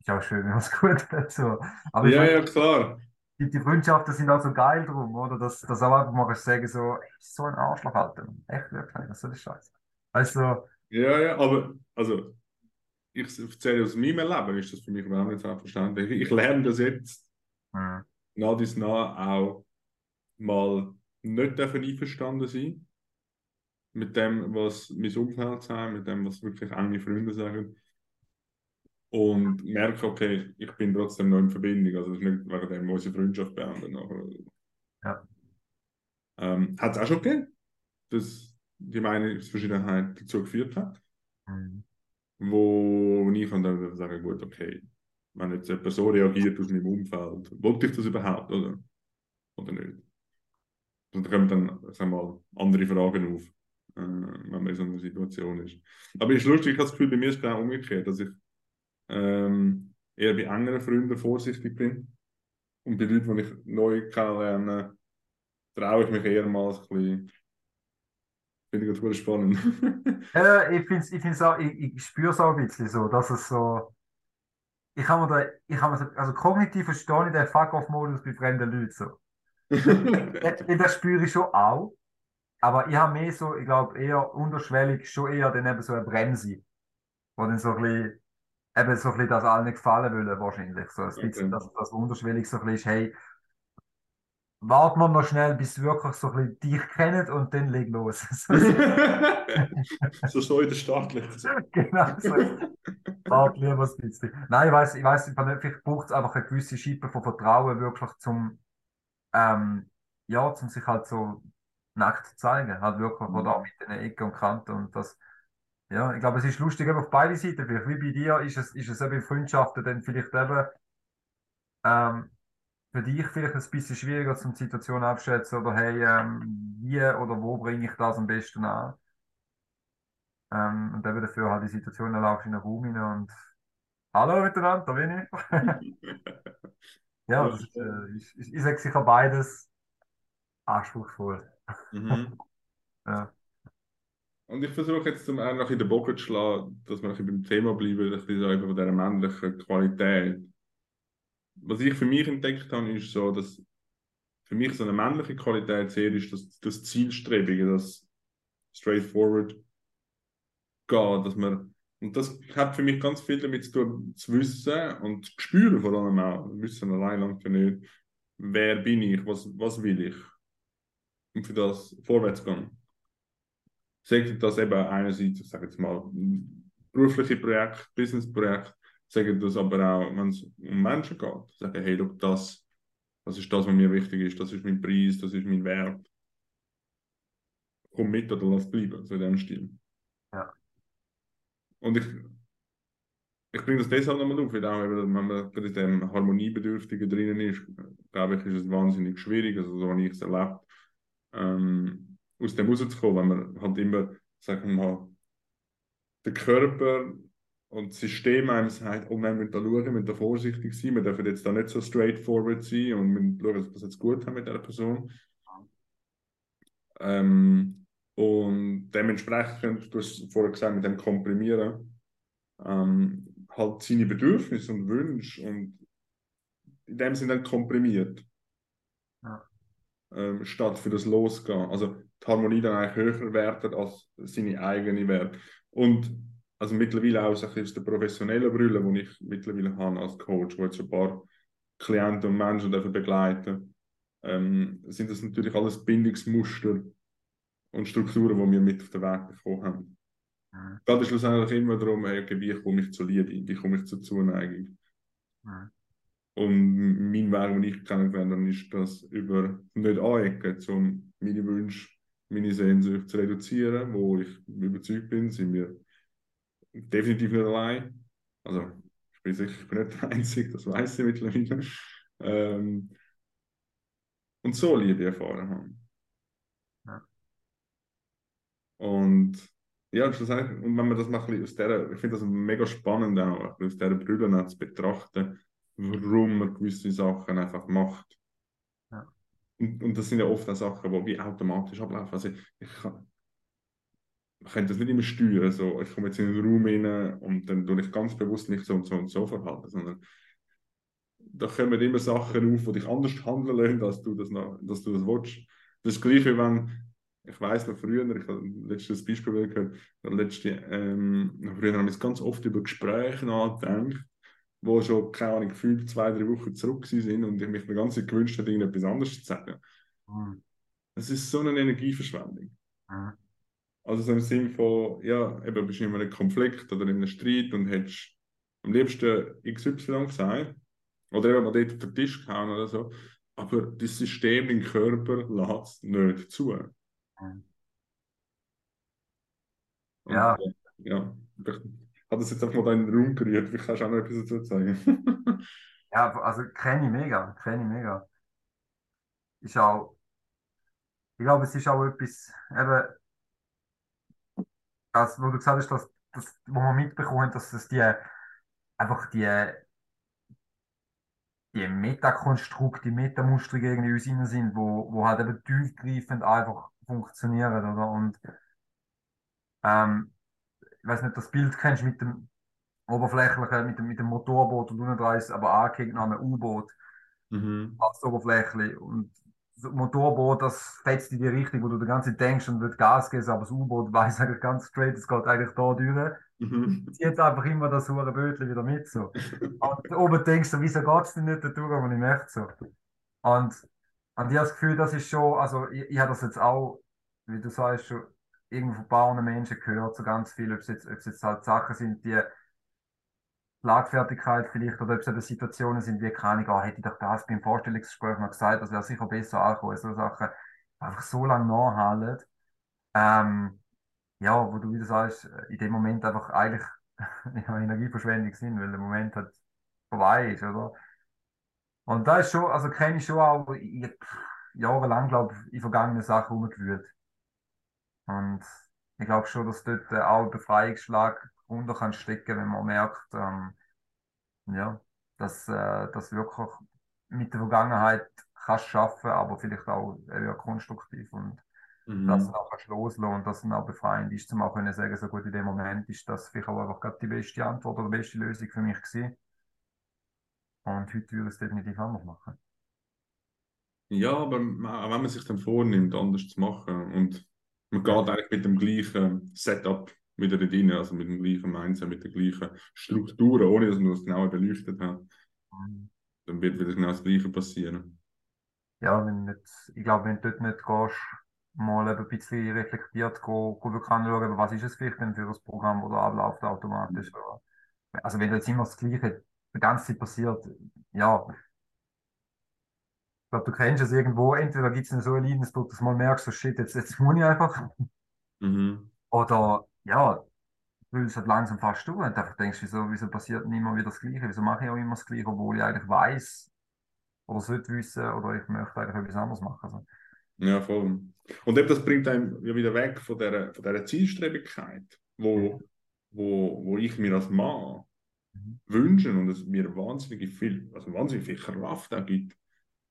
Ist auch schön, wenn man es [LAUGHS] gut hat. So. Aber Ja, ja, klar. die, die Freundschaften sind auch so geil drum, oder? Dass, dass auch einfach mal sagen, so, ey, ist so ein Arschloch, Alter. Echt wirklich, was soll das Scheiß? Also, Ja, ja, aber also ich erzähle aus meinem Leben, ist das für mich überhaupt nicht selbstverständlich. Ich lerne das jetzt hm, nach dies nach auch mal nicht dafür einverstanden sein mit dem, was mein Umfeld sagt, mit dem, was wirklich enge Freunde sagen. Und merke, okay, ich bin trotzdem noch in Verbindung. Also, es ist nicht wegen dem, unsere Freundschaft beenden. Aber, Ja. ähm, hat es auch schon gegeben, dass die Meinungsverschiedenheit dazu geführt hat, hm, wo ich kann dann sagen, gut, okay, wenn jetzt jemand so reagiert aus meinem Umfeld, wollte ich das überhaupt, oder? Oder nicht? Und da kommen dann, sagen wir mal, andere Fragen auf, äh, wenn man in so einer Situation ist. Aber es ist lustig, ich habe das Gefühl, bei mir ist es genau umgekehrt, dass ich ähm, eher bei engeren Freunden vorsichtig bin. Und bei Leuten, die ich neu kennenlerne, traue ich mich eher mal ein bisschen. Finde ich ganz spannend. [LAUGHS] Äh, ich finde ich find's auch, ich, ich spüre es auch ein bisschen so, dass es so. Ich habe mir da, ich mir so, also kognitiv verstehe ich den Fuck-off-Modus bei fremden Leuten so. [LAUGHS] Das spüre ich schon auch. Aber ich habe mehr so, ich glaube, eher unterschwellig schon eher dann eben so eine Bremse. Wo dann so ein bisschen, eben so ein bisschen das allen gefallen wollen, wahrscheinlich. So ein bisschen, Okay. dass das unterschwellig so ein bisschen ist, hey, warten wir noch schnell, bis sie wirklich so ein bisschen dich kennen und dann leg los. [LAUGHS] so so in der Staatlich. [LAUGHS] Genau so. Wart lieber ein bisschen. Nein, ich weiß, ich weiß, vielleicht braucht es einfach eine gewisse Schippe von Vertrauen wirklich zum, ähm, ja, zum sich halt so nackt zu zeigen. Halt wirklich, Mhm. oder mit den Ecken und Kanten und das. Ja, ich glaube, es ist lustig eben auf beide Seiten. Vielleicht wie bei dir ist es, ist es eben in Freundschaften dann vielleicht eben, ähm, für dich vielleicht ein bisschen schwieriger, zum die Situation abschätzen oder hey, ähm, wie oder wo bringe ich das am besten an? Ähm, und eben dafür halt die Situation, dann laufst in den Raum rein und Hallo miteinander, da bin ich. Ja, das ist, äh, ich, ich, ich sage sicher beides anspruchsvoll. Mhm. [LAUGHS] Ja. Und ich versuche jetzt zum einen noch in den Bogen zu schlagen, dass wir ein beim Thema bleiben, ein bisschen so eben von dieser männlichen Qualität. Was ich für mich entdeckt habe, ist so, dass für mich so eine männliche Qualität sehr ist, dass das Zielstrebige, das straightforward geht, dass man und das hat für mich ganz viel damit zu tun, zu wissen und zu spüren vor allem auch, wissen allein langt nicht, wer bin ich, was, was will ich und für das vorwärts gehen. Sagt das eben einerseits, ich sage jetzt mal, berufliche Projekte, Businessprojekte, sagen das aber auch, wenn es um Menschen geht, sagen, hey, look, das, das ist das, was mir wichtig ist, das ist mein Preis, das ist mein Wert. Komm mit oder lass bleiben, so in dem Stil. Ja. Und ich, ich bringe das deshalb nochmal auf, weil auch, eben, wenn man gerade in dem Harmoniebedürftigen drinnen ist, glaube ich, ist es wahnsinnig schwierig, also so habe ich es erlebt, ähm, aus dem rauszukommen, wenn man halt immer, sagen wir mal, der Körper und das System einem sagt, oh wir müssen da schauen, wir müssen da vorsichtig sein, wir dürfen jetzt da nicht so straightforward sein und wir müssen schauen, dass wir es jetzt gut haben mit dieser Person. Ähm, und dementsprechend, du hast vorher gesagt, mit dem Komprimieren, ähm, halt seine Bedürfnisse und Wünsche und in dem Sinne dann komprimiert. Ja. Ähm, statt für das Losgehen. Also die Harmonie dann eigentlich höher wertet als seine eigene Wert. Und also mittlerweile auch so ein bisschen der professionellen Brille, die ich mittlerweile habe als Coach, wo jetzt schon ein paar Klienten und Menschen dafür begleiten, ähm, sind das natürlich alles Bindungsmuster und Strukturen, die wir mit auf den Weg bekommen haben. Mhm. geht es schlussendlich immer darum, okay, wie komme ich zur Liebe, wie komme ich zur Zuneigung. Mhm. Und mein Weg, den ich kennengelernt habe, ist das über nicht anecken, um meine Wünsche, meine Sehnsucht zu reduzieren, wo ich überzeugt bin, sind wir definitiv nicht allein. Also, ich bin sicher, ich bin nicht der [LAUGHS] Einzige, das weiß ich mittlerweile. Ähm, und so Liebe erfahren haben. Ja. Und ja, und wenn man das mal aus dieser, ich finde das mega spannend auch, aus dieser Brille zu betrachten, warum man gewisse Sachen einfach macht. Ja. Und, und das sind ja oft auch Sachen, die wie automatisch ablaufen. Also ich, kann, ich könnte das nicht immer steuern. So, ich komme jetzt in einen Raum rein und dann tue ich ganz bewusst nicht so und so und so verhalten, sondern da kommen immer Sachen auf, die dich anders handeln lassen, als du das, noch, dass du das willst. Das ist gleich wie wenn, ich weiß noch früher, ich habe letztes Beispiel gehört, letzte, ähm, früher habe ich ganz oft über Gespräche nachgedacht, wo schon, keine Ahnung, gefühlt zwei, drei Wochen zurück sind und ich mich die ganze Zeit gewünscht hätte, irgendetwas anderes zu sagen. Mhm. Das ist so eine Energieverschwendung. Mhm. Also so im Sinn von, ja, eben bist du in einem Konflikt oder in einem Streit und hättest am liebsten XY gesagt oder eben mal dort auf den Tisch gehauen oder so, aber das System im Körper lässt es nicht zu. Und, Ja. ja, ich habe das jetzt einfach mal in den Raum gerührt, vielleicht kannst du auch noch etwas dazu sagen. [LAUGHS] Ja, also kenne ich mega, kenne ich mega. Ist auch, ich glaube, es ist auch etwas, eben, das, wo du gesagt hast, dass, dass, wo man mitbekommt, dass es die, einfach die, die Metakonstrukte, die Metamuster irgendwie in uns innen sind, wo, wo halt eben tiefgreifend einfach funktionieren, oder? Und, ähm, ich weiß nicht, das Bild kennst mit dem oberflächlichen, mit dem, mit dem Motorboot und unten dran ist aber angehängt noch ein U-Boot. Mhm. als Oberfläche. Und Motorboot, das fetzt in die Richtung, wo du die ganze Zeit denkst und wird Gas geben, aber das U-Boot weiß eigentlich ganz straight, es geht eigentlich da durch. Mhm. Zieht einfach immer das hure Bötchen wieder mit. So. Und oben denkst du, wieso geht es denn nicht da durch, aber ich merke so. Und, und ich habe das Gefühl, das ist schon, also ich, ich habe das jetzt auch, wie du sagst, schon irgendwo von ein paar Menschen gehört, so ganz viel, ob es jetzt, ob es jetzt halt Sachen sind, die Schlagfertigkeit vielleicht oder ob es eben Situationen sind wie, keine ah, hätte ich doch das beim Vorstellungsgespräch noch gesagt, das wäre sicher besser angekommen. So Sachen einfach so lange nachhalten, ähm, ja, wo du wieder sagst, in dem Moment einfach eigentlich [LAUGHS] ja, Energieverschwendung sind, weil der Moment halt vorbei ist, oder? Und da ist schon, also kenne ich schon auch ich, jahrelang, glaube ich, in vergangenen Sachen rumgewühlt. Und ich glaube schon, dass dort äh, auch ein Befreiungsschlag runter kann stecken, wenn man merkt, ähm, ja, dass äh, das wirklich mit der Vergangenheit kannst schaffen, aber vielleicht auch eher konstruktiv und Mhm. das dann auch loslassen und das dann auch befreiend ist, zum auch können sagen, so gut in dem Moment ist das vielleicht auch einfach gerade die beste Antwort oder die beste Lösung für mich gewesen. Und heute würde ich es definitiv anders machen. Ja, aber ma- wenn man sich dann vornimmt, anders zu machen und man geht eigentlich mit dem gleichen Setup wieder rein, also mit dem gleichen Mindset, mit der gleichen Strukturen, ohne dass man das genauer beleuchtet hat, dann wird wieder genau das Gleiche passieren. Ja, wenn nicht, ich glaube, wenn du dort nicht gehst, mal ein bisschen reflektiert go wirklich anschauen, was ist es vielleicht denn für ein Programm, das da abläuft automatisch. Also wenn jetzt immer das Gleiche die ganze Zeit passiert, ja, ich glaube, du kennst es irgendwo, entweder gibt es so einen Leidensdruck, dass du mal merkst, so shit, jetzt, jetzt muss ich einfach. Mhm. Oder ja, weil es halt langsam fast durch und einfach denkst, wieso, wieso passiert denn immer wieder das Gleiche? Wieso mache ich auch immer das Gleiche, obwohl ich eigentlich weiß oder sollte wissen oder ich möchte eigentlich etwas anderes machen. Also, Ja, voll. Und eben das bringt einem ja wieder weg von der, von der Zielstrebigkeit, wo, wo, wo ich mir als Mann Mhm. wünsche und es mir wahnsinnig viel, also wahnsinnig viel Kraft auch gibt,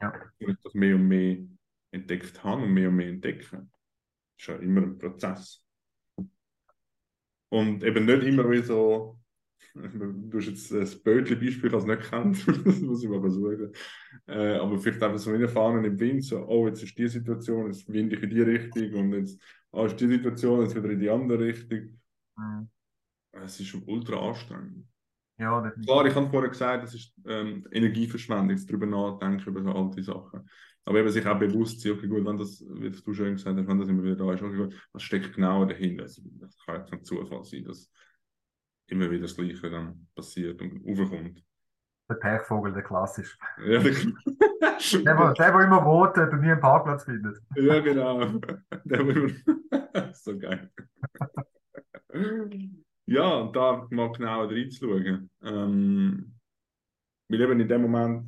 ja. wenn ich das mehr und mehr entdeckt habe und mehr und mehr entdecke. Das ist ja immer ein Prozess. Und eben nicht immer wie so, du hast jetzt das Bötli-Beispiel, es nicht kennt, [LAUGHS] das muss ich mal versuchen. Äh, aber vielleicht einfach so reinfahren im Wind, so, oh, jetzt ist die Situation, jetzt winde ich in die Richtung und jetzt oh, ist die Situation, jetzt wieder in die andere Richtung. Mhm. Es ist schon ultra anstrengend. Ja, definitiv. Klar, ich habe vorher gesagt, das ist ähm, Energieverschwendung, darüber nachdenken, über so alte Sachen. Aber eben sich auch bewusst sein, okay, gut, wenn das, wie du schön gesagt hast, wenn das immer wieder da ist, okay, gut, was steckt genau dahinter? Also, das kann kein Zufall sein, dass immer wieder das Gleiche dann passiert und aufkommt. Der Pechvogel, der klassisch. Ja, [LAUGHS] der, Der, der, der, immer votet und nie einen Parkplatz findet. ja genau. [LAUGHS] Der, immer... [LAUGHS] so geil. ja, und da mal genauer reinzuschauen. Ähm, weil eben in dem Moment,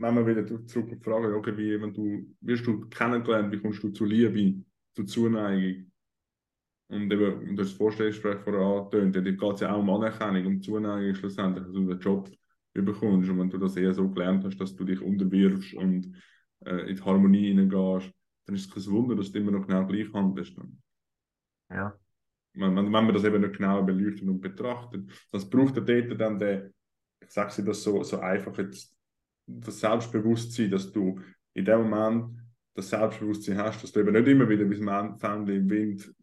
wenn wir wieder zurück auf Frage, okay, wie, wenn du, wirst du kennengelernt, wie kommst du zu Liebe, zu Zuneigung? Und eben, und das Vorstellungsgespräch vorher angetönt, da geht es ja auch um Anerkennung, um Zuneigung schlussendlich, also den Job bekommst. Und wenn du das eher so gelernt hast, dass du dich unterwirfst und äh, in die Harmonie hineingehst, dann ist es kein Wunder, dass du immer noch genau gleich handelst. Ja. Wenn, wenn, wenn man das eben nicht genau beleuchtet und betrachtet, das braucht der dort dann der, ich sage sie das so, so einfach jetzt, das Selbstbewusstsein, dass du in dem Moment das Selbstbewusstsein hast, dass du eben nicht immer wieder wie das Fähnchen im Wind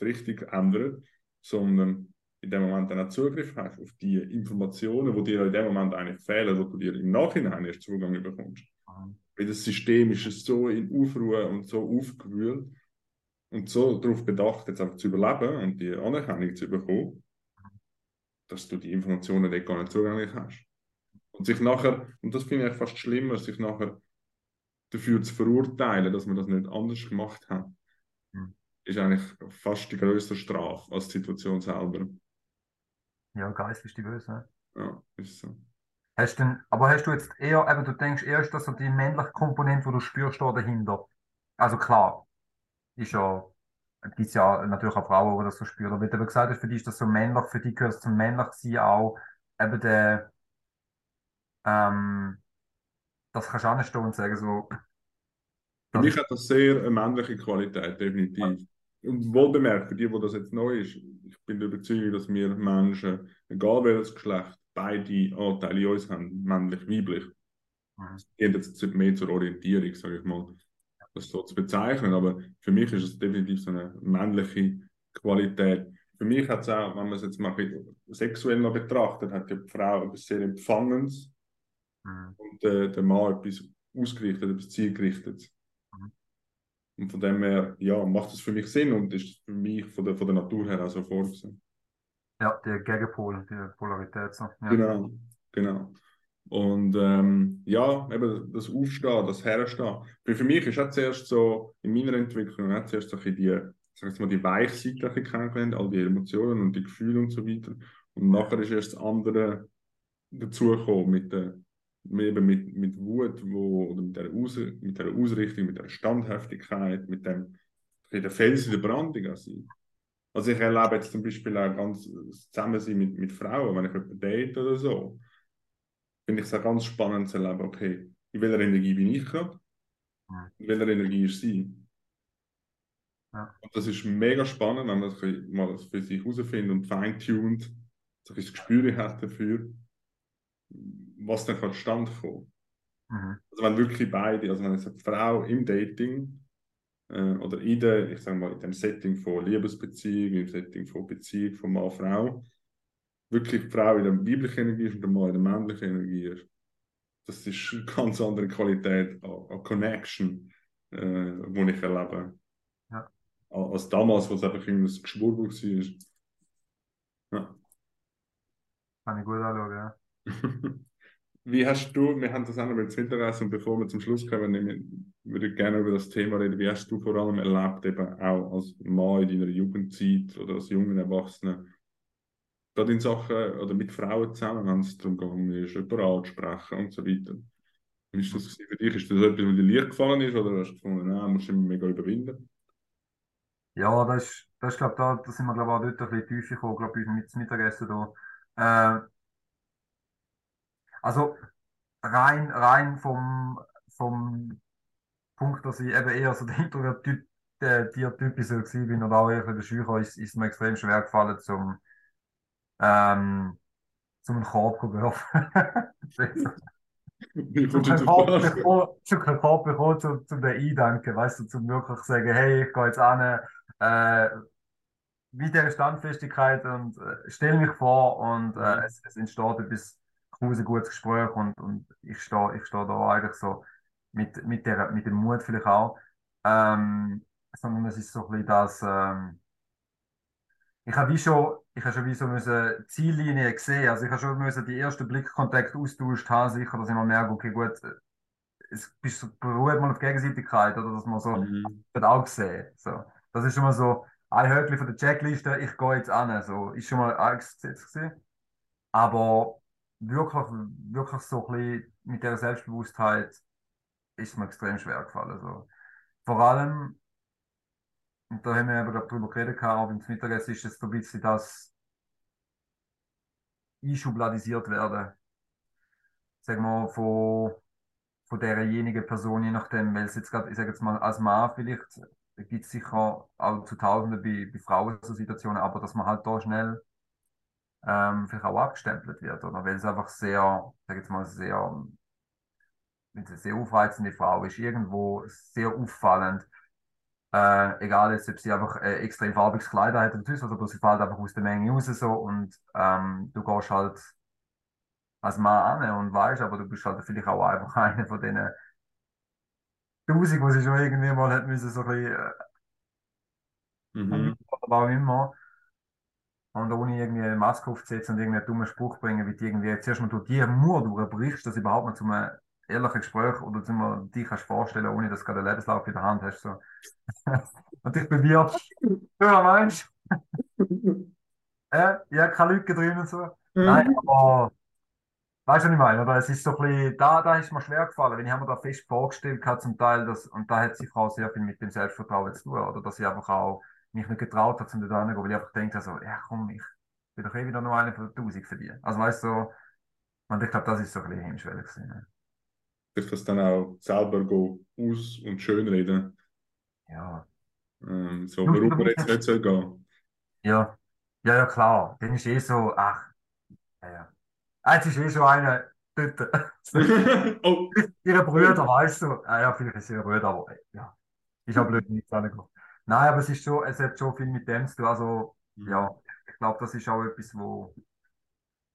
die Richtung ändert, sondern in dem Moment dann auch Zugriff hast auf die Informationen, die dir in dem Moment eigentlich fehlen, wo du dir im Nachhinein erst Zugang bekommst. Mhm. Weil das System ist so in Aufruhr und so aufgewühlt und so darauf bedacht, jetzt einfach zu überleben und die Anerkennung zu bekommen, dass du die Informationen dort gar nicht zugänglich hast. Und sich nachher, und das finde ich fast schlimmer, sich nachher dafür zu verurteilen, dass man das nicht anders gemacht hat, mhm. ist eigentlich fast die größte Strafe als die Situation selber. Ja, Geist ist die Böse. Ne? Ja, ist so. Hast denn, aber hast du jetzt eher, eben, du denkst eher, ist das so die männliche Komponente, die du spürst da dahinter? Also klar, ist ja, gibt es ja natürlich auch Frauen, die das so spüren. Aber wie du aber gesagt hast, für dich ist das so männlich, für dich gehört es zum männlich sein auch eben der, ähm, das kannst du auch nicht stehen und sagen so. Für mich hat das sehr eine männliche Qualität, definitiv. Und wohlbemerkt, für die, wo das jetzt neu ist, ich bin der Überzeugung, dass wir Menschen, egal welches Geschlecht, beide Anteile in uns haben, männlich, weiblich. Mhm. Das geht jetzt mehr zur Orientierung, sage ich mal, das so zu bezeichnen. Aber für mich ist es definitiv so eine männliche Qualität. Für mich hat es auch, wenn man es jetzt mal sexuell noch betrachtet, hat die Frau etwas sehr Empfangens mhm. und äh, der Mann etwas ausgerichtet, etwas zielgerichtet. Und von dem her, ja, macht es für mich Sinn und ist für mich von der, von der Natur her auch so vorgesehen. Ja, der Gegenpol, die Polarität. So. Ja. Genau, genau. Und ähm, ja, eben das Aufstehen, das Herstehen. Für mich ist auch zuerst so, in meiner Entwicklung, auch zuerst so ein die, sag mal, die Weichseite kennengelernt, all die Emotionen und die Gefühle und so weiter. Und nachher ist erst das andere dazugekommen mit der eben mit, mit Wut, wo, oder mit der, Aus, mit der Ausrichtung, mit der Standhaftigkeit, mit dem der Fels in der Brandung an sein. Also ich erlebe jetzt zum Beispiel auch ganz Zusammensein mit, mit Frauen, wenn ich jemanden date oder so, finde ich es auch ganz spannend zu erleben, okay, in welcher Energie bin ich gerade, in welcher Energie ist sie. Ja. Und das ist mega spannend, wenn man das mal für sich herausfindet und feintuned, so ein Gespür hat dafür was dann kann stand kommen. Mhm. Also wenn wirklich beide, also wenn jetzt eine Frau im Dating äh, oder in der, ich sage mal, in dem Setting von Liebesbeziehung, im Setting von Beziehung von Mann-Frau, wirklich die Frau in der weiblichen Energie ist und der Mann in der männlichen Energie ist. Das ist eine [LAUGHS] ganz andere Qualität an, an Connection, äh, die ich erlebe. Ja. Als damals, wo es einfach ein Geschwurbel war. Ja. Kann ich gut anschauen, ja. [LAUGHS] Wie hast du, wir haben das auch noch mit Mittagessen und bevor wir zum Schluss kommen, würde ich gerne über das Thema reden. Wie hast du vor allem erlebt, eben auch als Mann in deiner Jugendzeit oder als junger Erwachsener, gerade in Sachen oder mit Frauen zusammen, wenn es darum gegangen ist, jemanden anzusprechen und so weiter. Wie ist das für dich? Ist das etwas, was dir leicht gefallen ist oder hast du gefunden, nein, musst du immer mega überwinden? Ja, das ist, das ist glaube da, da sind wir glaube ich auch dort ein bisschen tiefer gekommen, glaube ich, mit Mittagessen da. Äh, also rein, rein vom, vom Punkt, dass ich eben eher so der Introvertier-Typ so bin oder auch eher in der Schule ist, ist mir extrem schwer gefallen, zum, ähm, zum einen Korb zu werfen. [LAUGHS] zum einen Korb bekommen, zum, zum den Eindenken, weißt du, zum wirklich sagen, hey, ich gehe jetzt an, äh, mit dieser Standfestigkeit und äh, stelle mich vor und äh, Mhm. es, es entsteht etwas ein gutes Gespräch und, und ich stehe ich steh da eigentlich so mit, mit, der, mit dem Mut vielleicht auch. Ähm, sondern es ist so ein bisschen das, ähm, ich habe wie schon, ich habe schon wie so müssen Ziellinie gesehen, also ich habe schon müssen die ersten Blickkontakte austauscht haben, sicher, dass ich mal merke, okay, gut, es bist, beruht mal auf Gegenseitigkeit oder dass man so Mhm. das auch sehen. So. Das ist schon mal so ein Höckchen von der Checkliste, ich gehe jetzt an. So. Ist schon mal angesetzt gewesen. Aber wirklich, wirklich so ein bisschen mit dieser Selbstbewusstheit ist mir extrem schwer gefallen. So. Vor allem, und da haben wir eben gerade drüber geredet, auch beim Mittagessen, ist es so ein bisschen das einschubladisiert werden. Sagen wir von, von derjenigen Person, je nachdem, weil es jetzt gerade, ich sage jetzt mal, als Mann vielleicht, gibt es sicher auch zu Tausenden bei, bei Frauen so Situationen, aber dass man halt da schnell ähm, vielleicht auch abgestempelt wird, oder? Weil es einfach sehr, ich sage jetzt mal, sehr, wenn es eine sehr aufreizende Frau ist, irgendwo sehr auffallend. Äh, egal jetzt, ob sie einfach äh, extrem farbiges Kleid hat oder was, aber sie fällt einfach aus der Menge raus so und ähm, du gehst halt als Mann an und weißt, aber du bist halt vielleicht auch einfach [LAUGHS] einer von denen Tausend, wo sie schon irgendwie mal hat müssen, so ein bisschen, äh, Mhm. oder warum immer. Und ohne irgendwie eine Maske aufzusetzen und irgendeinen dummen Spruch bringen, wie du irgendwie zuerst mal durch die Mauer durchbrichst, dass du überhaupt mal zu einem ehrlichen Gespräch oder zu einem, dich kannst vorstellen, ohne dass du gerade einen Lebenslauf in der Hand hast. So. [LAUGHS] und dich bewirbst. Ja, meinst? [LAUGHS] Äh, ja, keine Lücke drin und so. Nein, aber weißt du, was ich meine? Oder? Es ist so ein bisschen, da, da ist mir schwer gefallen, wenn ich mir da fest vorgestellt habe, zum Teil, dass, und da hat sich auch sehr viel mit dem Selbstvertrauen zu tun, oder dass ich einfach auch mich nicht getraut habe, zum da hinzugehen, weil ich einfach denke, also, ja komm, ich bin doch eh wieder nur einer von tausend für dich. Also weißt du, so, und ich glaube, das ist so ein bisschen Hemmschwelle gewesen. ne? Sich das dann auch selber go aus- und schönreden. Ja. Ähm, so, warum man jetzt nicht soll gehen. Ja. Ja, ja, klar. Dann ist eh so, ach, ja, ja. Ah, Jetzt ist eh schon einer dort. [LAUGHS] oh, Ihre Brüder, weißt du? Ah, ja, vielleicht ist ihre Brüder, aber ja. Ich habe blöd nichts angeguckt. Nein, aber es ist schon, es hat schon viel mit dem zu tun. Also, ja, ich glaube, das ist auch etwas, wo,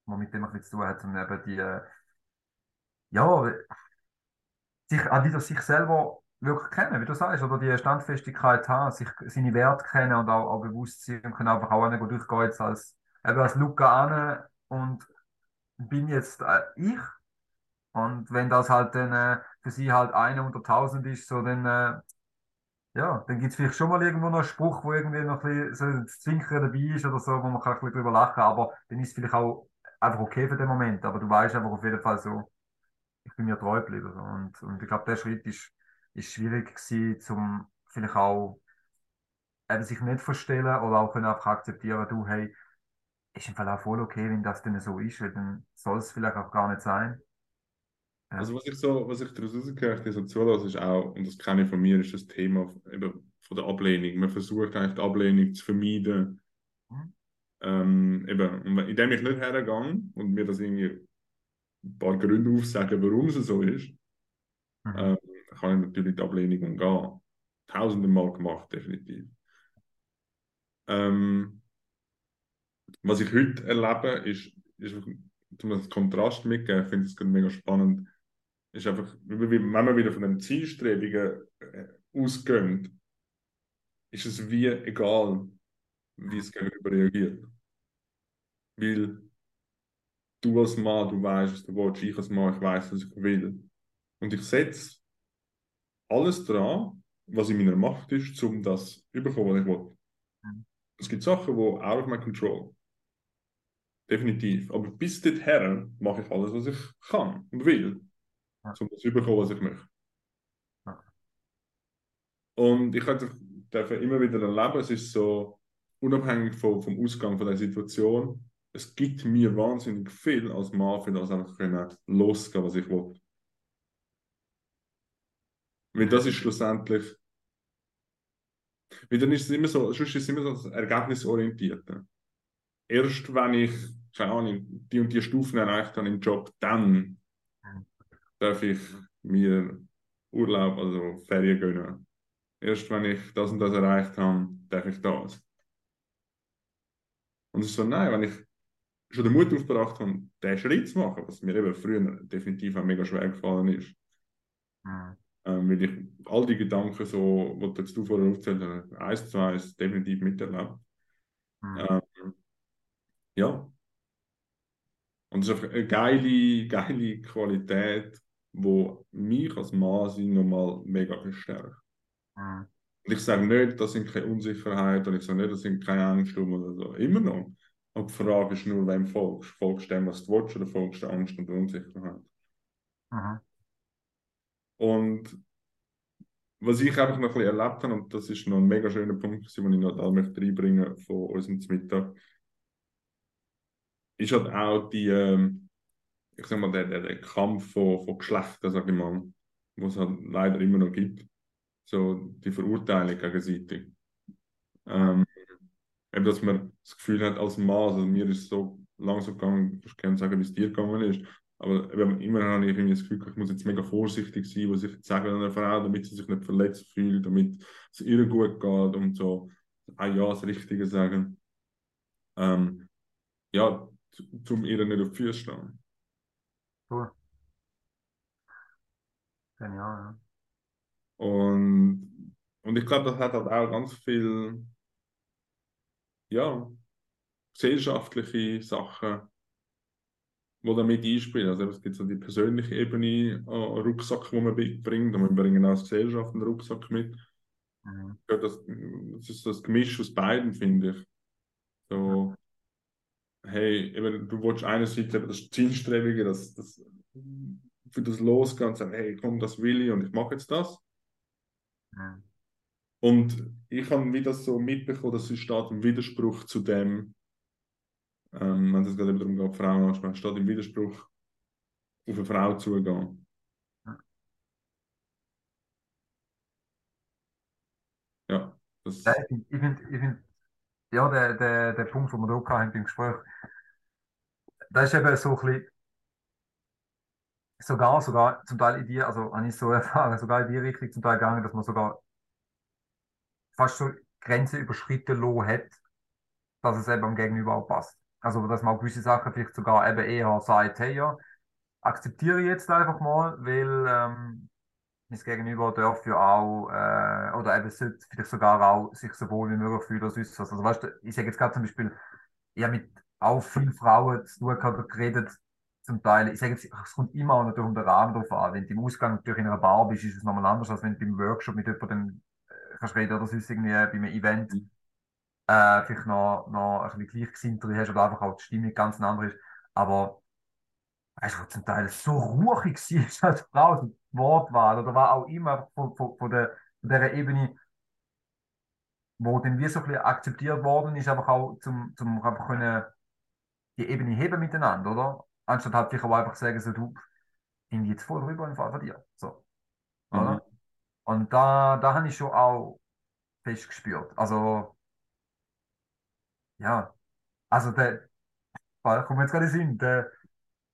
wo mit dem ein bisschen zu tun hat. Und eben die, äh, ja, sich, auch wieder sich selber wirklich kennen, wie du sagst, oder die Standfestigkeit haben, sich seine Werte kennen und auch, auch bewusst sein und können einfach auch nicht durchgehen jetzt als, eben als Luca an und bin jetzt äh, ich. Und wenn das halt dann äh, für sie halt einer unter tausend ist, so dann, äh, ja, dann gibt es vielleicht schon mal irgendwo noch einen Spruch, wo irgendwie noch ein bisschen so Zwinkern dabei ist oder so, wo man kann ein bisschen drüber lachen aber dann ist es vielleicht auch einfach okay für den Moment. Aber du weißt einfach auf jeden Fall so, ich bin mir treu geblieben. Und, und ich glaube, der Schritt ist, ist schwierig gewesen, zum vielleicht auch eben sich nicht verstellen oder auch können einfach akzeptieren, du, hey, ist im Fall auch voll okay, wenn das denn so ist, weil dann soll es vielleicht auch gar nicht sein. Also was ich so, was ich daraus rausgehört habe, so zulasse, ist auch, und das kenne ich von mir, ist das Thema eben von der Ablehnung. Man versucht eigentlich die Ablehnung zu vermeiden. Mhm. Ähm, eben, und indem ich nicht hergehe und mir das irgendwie ein paar Gründe aufsagen, warum es so ist, Mhm. ähm, kann ich natürlich die Ablehnung umgehen. Tausende Mal gemacht, definitiv. Ähm, was ich heute erlebe, ist, ist um das Kontrast mitgeben, ich finde es mega spannend, ist einfach, wenn man wieder von den Zielstrebungen äh, ausgeht, ist es wie egal, wie es gegenüber reagiert. Weil du als Mann, du weißt, was du willst, ich als Mann, ich weiß, was ich will. Und ich setze alles dran, was in meiner Macht ist, um das zu bekommen, was ich will. Mhm. Es gibt Sachen, die out of my control. Definitiv. Aber bis dorthin mache ich alles, was ich kann und will, Ja. um das zu bekommen, was ich möchte. Ja. Und ich hatte- darf immer wieder erleben, es ist so, unabhängig vom, vom Ausgang von der Situation, es gibt mir wahnsinnig viel als Mann, für das einfach können losgehen, was ich will. Weil das ist schlussendlich, weil dann ist es immer so, sonst ist es immer so das Ergebnisorientierte. Erst wenn ich, keine Ahnung, die und die Stufen erreicht habe im Job, dann darf ich mir Urlaub, also Ferien gönnen. Erst wenn ich das und das erreicht habe, darf ich das. Und es ist so, nein, wenn ich schon den Mut aufgebracht habe, diesen Schritt zu machen, was mir eben früher definitiv auch mega schwer gefallen ist, Mhm. ähm, weil ich all die Gedanken, so, die du jetzt du vorher aufgezählt hast, eins zu eins definitiv miterlebt. Mhm. Ähm, ja. Und es ist einfach eine geile, geile Qualität, die mich als Mann nochmal mega verstärkt. Mhm. Und ich sage nicht, das sind keine Unsicherheit und ich sage nicht, das sind keine Ängste oder so. Immer noch. Aber die Frage ist nur, wem folgst. Folgst du dem, was du willst, oder folgst du Angst und Unsicherheit? Mhm. Und was ich einfach noch ein bisschen erlebt habe, und das ist noch ein mega schöner Punkt, den ich noch da möchte reinbringen von unserem Mittag, ist halt auch die, ähm, ich sag mal, der, der, der Kampf von, von Geschlechtern, sag ich mal, wo es halt leider immer noch gibt. So die Verurteilung gegenseitig. Ähm, eben, dass man das Gefühl hat, als Mann, also mir ist es so langsam gegangen, ich kann sagen, wie es dir gegangen ist, aber eben, immer habe ich irgendwie das Gefühl, ich muss jetzt mega vorsichtig sein, was ich jetzt sage an einer Frau, damit sie sich nicht verletzt fühlt, damit es ihr gut geht und so, ah ja, das Richtige sagen. Ähm, ja, zum ihr nicht auf die Füße stehen. Cool. Genial, ja. Und, und ich glaube, das hat halt auch ganz viel, ja, gesellschaftliche Sachen, die damit einspielen. Also es gibt so die persönliche Ebene an Rucksack, die man mitbringt, und wir bringen auch als Gesellschaft einen Rucksack mit. Mhm. Ja, das, das ist das Gemisch aus beiden, finde ich. So, hey, eben, du willst einerseits eben das Zielstrebige, das, das für das losgehen sagen, hey, komm, das will ich und ich mache jetzt das. Mhm. Und ich habe wieder so mitbekommen, dass es steht im Widerspruch zu dem, ähm, wenn es gerade eben darum geht, Frauen ansprechen, steht im Widerspruch auf eine Frau zugehen. Ja, das, Ja, ich finde, ich find, ich find, ja, der, der, der Punkt, den wir da hatten beim Gespräch, das ist eben so ein bisschen, sogar, sogar zum Teil in die, also habe ich so [LAUGHS] erfahren, sogar in die Richtung zum Teil gegangen, dass man sogar fast so Grenzen überschritten hat, dass es eben am Gegenüber auch passt. Also, dass man auch gewisse Sachen vielleicht sogar eben eher sagt, hey, ja, akzeptiere ich jetzt einfach mal, weil ähm, mein Gegenüber darf ja auch, äh, oder eben sollte vielleicht sogar auch sich so wohl wie möglich fühlen oder sonst was. Also, weißt du, ich sage jetzt gerade zum Beispiel, ich habe mit auch vielen Frauen zu tun gehabt geredet, zum Teil, ich sage jetzt, es kommt immer auch natürlich um den Rahmen drauf an. Wenn du im Ausgang natürlich in einer Bar bist, ist es nochmal anders, als wenn du beim Workshop mit jemandem äh, kannst reden oder sonst irgendwie bei einem Event äh, vielleicht noch, noch ein bisschen gleichgesinnter hast oder einfach auch die Stimmung ganz eine andere ist. Aber weißt du, zum Teil so ruhig war [LAUGHS] als Frau, Wortwahl oder war auch immer von, von, von, der, von der Ebene, wo dann wie so ein bisschen akzeptiert worden ist, einfach auch zum, zum einfach können die Ebene heben miteinander, oder? Anstatt halt vielleicht auch einfach sagen, so du, bin jetzt voll drüber im Fall von dir. So. Oder? Mhm. Und da, da habe ich schon auch fest gespürt. Also, ja, also der, kommt mir jetzt gerade in den Sinn, der,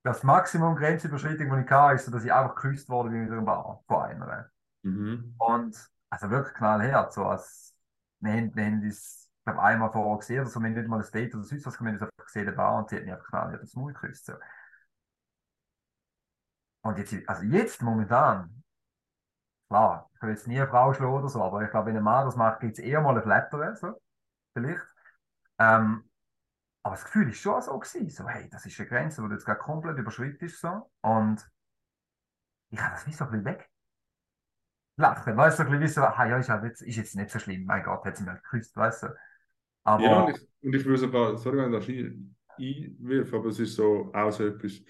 das Maximum Grenzüberschreitung, die ich hatte, ist, so, dass ich einfach geküsst wurde wie mit einer Bar von einer. Mhm. Und also wirklich knallhart, so als wir haben, wir haben ich glaube, einmal vorher gesehen oder so, wir haben nicht mal ein Date oder sonst was, wir haben das einfach gesehen, der Bar, und sie hat mich einfach knallhart das Maul geküsst. So. Und jetzt, also jetzt momentan, klar, ich will jetzt nie eine Frau schlagen oder so, aber ich glaube, wenn ein Mann das macht, gibt es eher mal ein Flattern, so, vielleicht. Ähm, aber das Gefühl ist schon so gewesen, so, hey, das ist eine Grenze, die du jetzt gerade komplett überschritten ist, so. Und ich habe das wie so ein bisschen weg. Lachen, weißt du, so ein bisschen wie so, ah, ja, ist, halt jetzt, ist jetzt nicht so schlimm, mein Gott, hat sie mich geküsst, weißt du. Aber, Ja, und ich, und ich würde sogar, sorry, wenn ich das ein- einwirf, aber es ist so auch so etwas. Ich,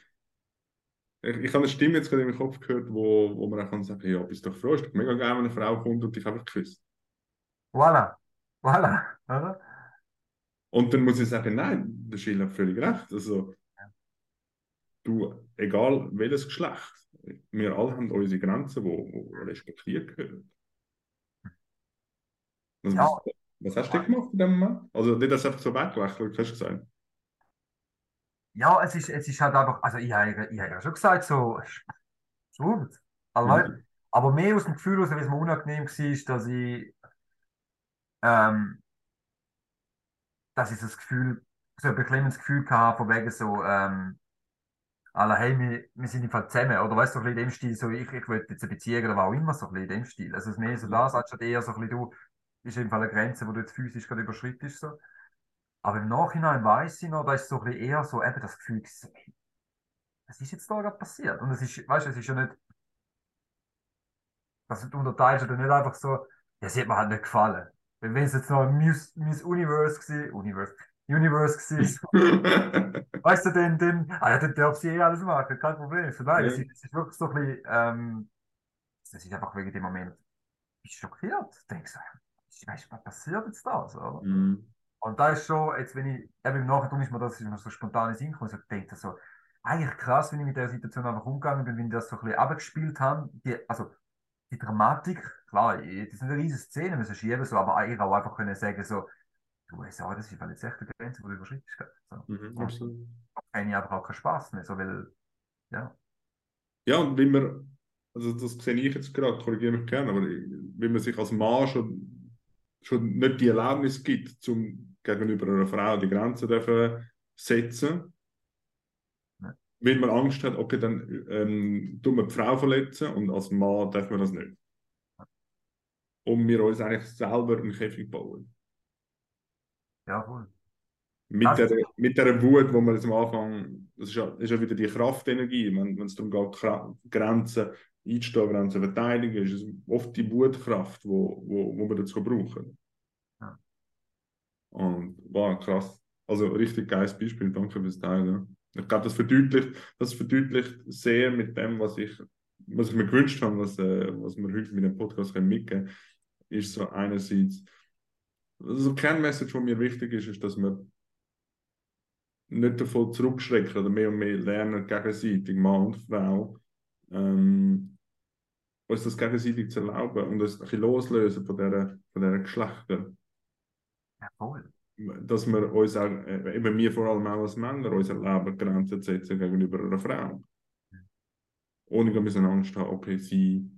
ich habe eine Stimme jetzt gerade in meinem Kopf gehört, wo, wo man auch kann sagen, ja, bist doch froh, ist doch mega geil, wenn eine Frau kommt und dich einfach küsst. voilà, voilà, oder? Und dann muss ich sagen, nein, der Schill hat völlig recht. Also, du, egal welches Geschlecht, wir alle haben unsere Grenzen, die respektiert gehören. Also, Ja. was, was hast du gemacht in dem Moment? Also, nicht, dass du einfach so weggelächelt hast, du gesagt. Ja, es ist, es ist halt einfach, also ich habe ich ja schon gesagt, so, schwurbelt. Also, Mhm. aber mehr aus dem Gefühl, aus, weil es mir unangenehm war, dass ich, ähm, dass ich das Gefühl so ein beklemmendes Gefühl gehabt, von wegen so, ähm, Alla, hey, wir, wir sind im Fall zusammen, oder weißt du, so ein bisschen in dem Stil, so ich, ich will jetzt eine Beziehung oder was auch immer, so ein bisschen in dem Stil. Also es ist mehr so das, anstatt eher so ein bisschen, du, ist im Fall eine Grenze, wo du jetzt physisch gerade überschreitest, so. Aber im Nachhinein weiß ich noch, da ist so ein bisschen eher so eben das Gefühl, so, hey, was ist jetzt da gerade passiert? Und es ist, weißt du, es ist ja nicht, also du unterteilst ja nicht einfach so, ja, sie hat mir halt nicht gefallen. Wenn es jetzt noch Miss, Miss Universe gewesen, Universe, Universe gewesen, [LAUGHS] weißt du, dann, dann, ah ja, dann darf sie eh alles machen, kein Problem. So, nein, Ja. es, ist, es ist wirklich so ein bisschen, ähm, es ist einfach wegen dem Moment, ich bin schockiert. Ich denke so, weißt du, was passiert jetzt da? So? Mhm. Und da ist schon, jetzt wenn ich, eben im Nachhinein ist mir das ist mir so spontanes Inkommen, so denke so, eigentlich krass, wenn ich mit der Situation einfach umgegangen bin, wenn ich das so ein bisschen abgespielt habe. Die, also die Dramatik, klar, das ist eine riesige Szene, müssen schieben, so, aber eigentlich auch einfach können sagen, so, du weißt ja, das ist jetzt echt eine Grenze, die du überschreitest. So. Mhm, absolut. Da habe ich einfach auch keinen Spaß mehr, so, weil, ja, Ja, und wenn man, also das sehe ich jetzt gerade, korrigiere mich gerne, aber wenn man sich als Mann schon, schon nicht die Erlaubnis gibt, zum gegenüber einer Frau die Grenzen dürfen setzen, Wenn man Angst hat, okay, dann ähm, tun wir die Frau verletzen und als Mann darf man das nicht. Und wir uns eigentlich selber einen Käfig bauen. ja, voll. Mit Also- der, mit der Wut, wo man am Anfang, das ist ja, das ist ja wieder die Kraftenergie, wenn es darum geht, Grenzen einzustehen, Grenzen verteidigen, ist es oft die Wutkraft, wo, wo, wo wir dazu brauchen. Ja. Und wow, krass. Also richtig geiles Beispiel, danke fürs Teilen. Ich glaube, das verdeutlicht, das verdeutlicht sehr mit dem, was ich, was ich mir gewünscht habe, was, äh, was wir heute mit dem Podcast können mitgeben können, ist so einerseits, also die Kernmessage, die mir wichtig ist, ist, dass wir nicht davon zurückschrecken oder mehr und mehr lernen, gegenseitig, Mann und Frau, ähm, uns das gegenseitig zu erlauben und uns ein bisschen loslösen von dieser, von dieser Geschlechter. Ja, voll. Dass wir uns auch, äh, eben wir vor allem auch als Männer, uns erlauben, Grenzen zu setzen gegenüber einer Frau. Ohne dass wir Angst haben, okay, sie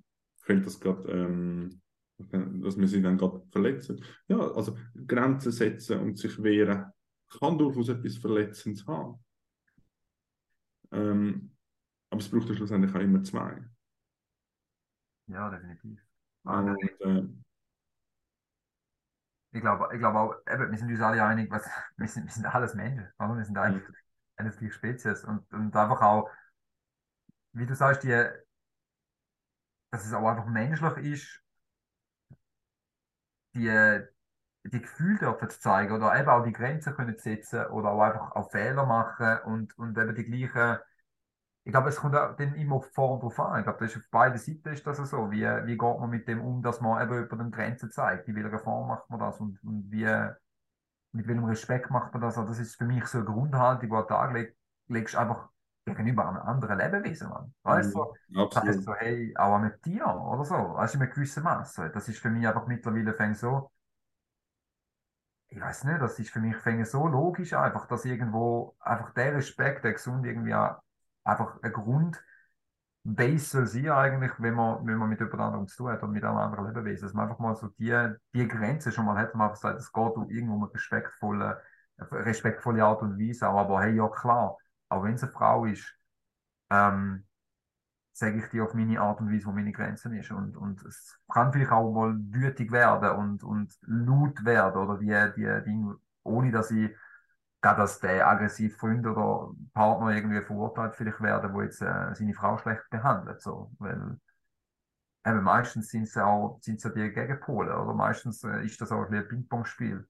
könnte das gerade, ähm, dass wir sie dann gerade verletzen. Ja, also Grenzen setzen und sich wehren kann durchaus etwas Verletzendes haben. Ähm, aber es braucht ja schlussendlich auch immer zwei. Ja, definitiv. Ah, Und, äh, Ich glaube, ich glaube auch, eben, wir sind uns alle einig, was, [LAUGHS] wir sind, wir sind alles Menschen, oder? Wir sind eigentlich eine gleiche Spezies und, und einfach auch, wie du sagst, die, dass es auch einfach menschlich ist, die, die Gefühle dürfen zu zeigen oder eben auch die Grenzen können zu setzen oder auch einfach auch Fehler machen und, und eben die gleichen, ich glaube, es kommt auch dann immer auf die Form drauf an. Ich glaube, das ist auf beiden Seiten ist das so. Wie, wie geht man mit dem um, dass man eben über den Grenzen zeigt? In welcher Form macht man das und, und wie, mit welchem Respekt macht man das? Also das ist für mich so eine Grundhaltung, die du an den Tag leg, legst, einfach gegenüber einem anderen Lebewesen. Mann. Weißt du? Das heißt so, hey, auch mit dir oder so, weißt du, in einem gewissen Maße. Das ist für mich einfach mittlerweile fängt so, ich weiß nicht, das ist für mich fängt so logisch einfach, dass irgendwo einfach der Respekt, der gesund irgendwie auch einfach ein Grund soll sein eigentlich, wenn man, wenn man mit jemand anderem zu tun hat und mit einem anderen Lebewesen, dass man einfach mal so die, die Grenze schon mal hat, man einfach sagt, es geht um irgendwo eine respektvolle, respektvolle Art und Weise, auch, aber hey, ja klar, auch wenn es eine Frau ist, ähm, sage ich dir auf meine Art und Weise, wo meine Grenzen ist. Und, und es kann vielleicht auch mal wütig werden und, und laut werden oder die, die Dinge, ohne dass ich gerade als der aggressive Freund oder Partner irgendwie verurteilt vielleicht werden, wo jetzt äh, seine Frau schlecht behandelt. So. Weil eben meistens sind es ja auch sind's ja die Gegenpole oder meistens äh, ist das auch ein Ping-Pong-Spiel.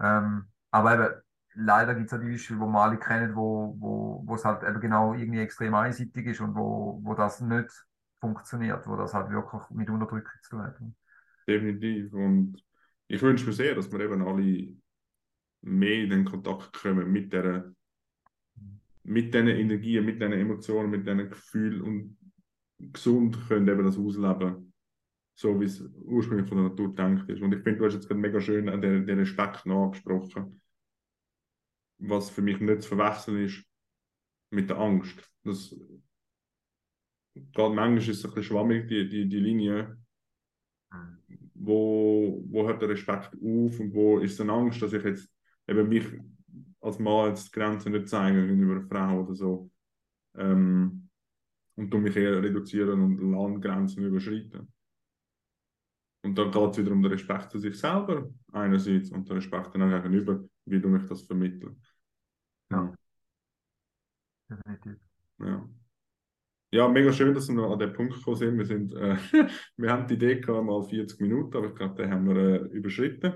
Ähm, aber eben, leider gibt es auch die Beispiele, wo wir alle kennen, wo, wo, wo es halt eben genau irgendwie extrem einseitig ist und wo, wo das nicht funktioniert, wo das halt wirklich mit Unterdrückung zu tun hat. Definitiv. Und ich wünsche mir sehr, dass wir eben alle mehr in den Kontakt kommen mit der mit diesen Energien, mit diesen Emotionen, mit diesen Gefühlen und gesund können eben das ausleben, so wie es ursprünglich von der Natur gedacht ist. Und ich finde, du hast jetzt gerade mega schön an den, den Respekt nachgesprochen, was für mich nicht zu verwechseln ist mit der Angst. Das, gerade manchmal ist es ein bisschen schwammig, die, die, die Linie, Mhm. wo, wo hört der Respekt auf und wo ist dann Angst, dass ich jetzt eben mich als Mann jetzt die Grenzen nicht zeigen gegenüber einer Frau oder so. Ähm, und du mich eher reduzieren und Landgrenzen überschreiten. Und dann geht es wieder um den Respekt zu sich selber einerseits und den Respekt dann auch gegenüber, wie du mich das vermittelst. Ja. Definitiv. Ja. Ja, mega schön, dass wir noch an den Punkt gekommen sind. Wir, sind, äh, [LAUGHS] wir haben die Idee gehabt, mal 40 Minuten, aber ich glaube, den haben wir äh, überschritten.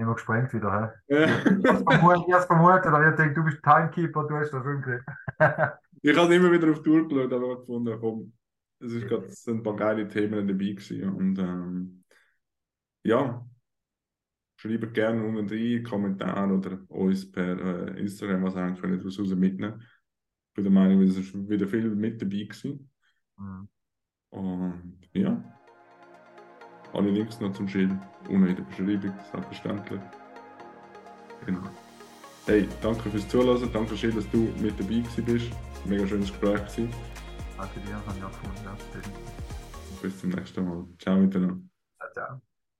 Immer gesprengt wieder? Äh, Ich hab's vermutet, ich aber ich denke, du bist Timekeeper, du hast das hingekriegt. [LAUGHS] ich habe immer wieder auf die Tour geschaut, aber gefunden, komm, es ist grad, es sind ein paar geile Themen dabei gewesen. Und ähm, ja, schreibt gerne unten rein, Kommentare oder uns per äh, Instagram, was ihr könnt daraus mitnehmen. Ich bin der Meinung, es ist wieder viel mit dabei gewesen. Mhm. Und ja, alle Links noch zum Schild unten in der Beschreibung, selbstverständlich. Genau. Hey, danke fürs Zuhören, danke schön, dass du mit dabei gewesen bist. Mega schönes Gespräch gewesen. Danke dir, habe ich auch gefunden. Bis zum nächsten Mal. Ciao miteinander. Ciao, ciao.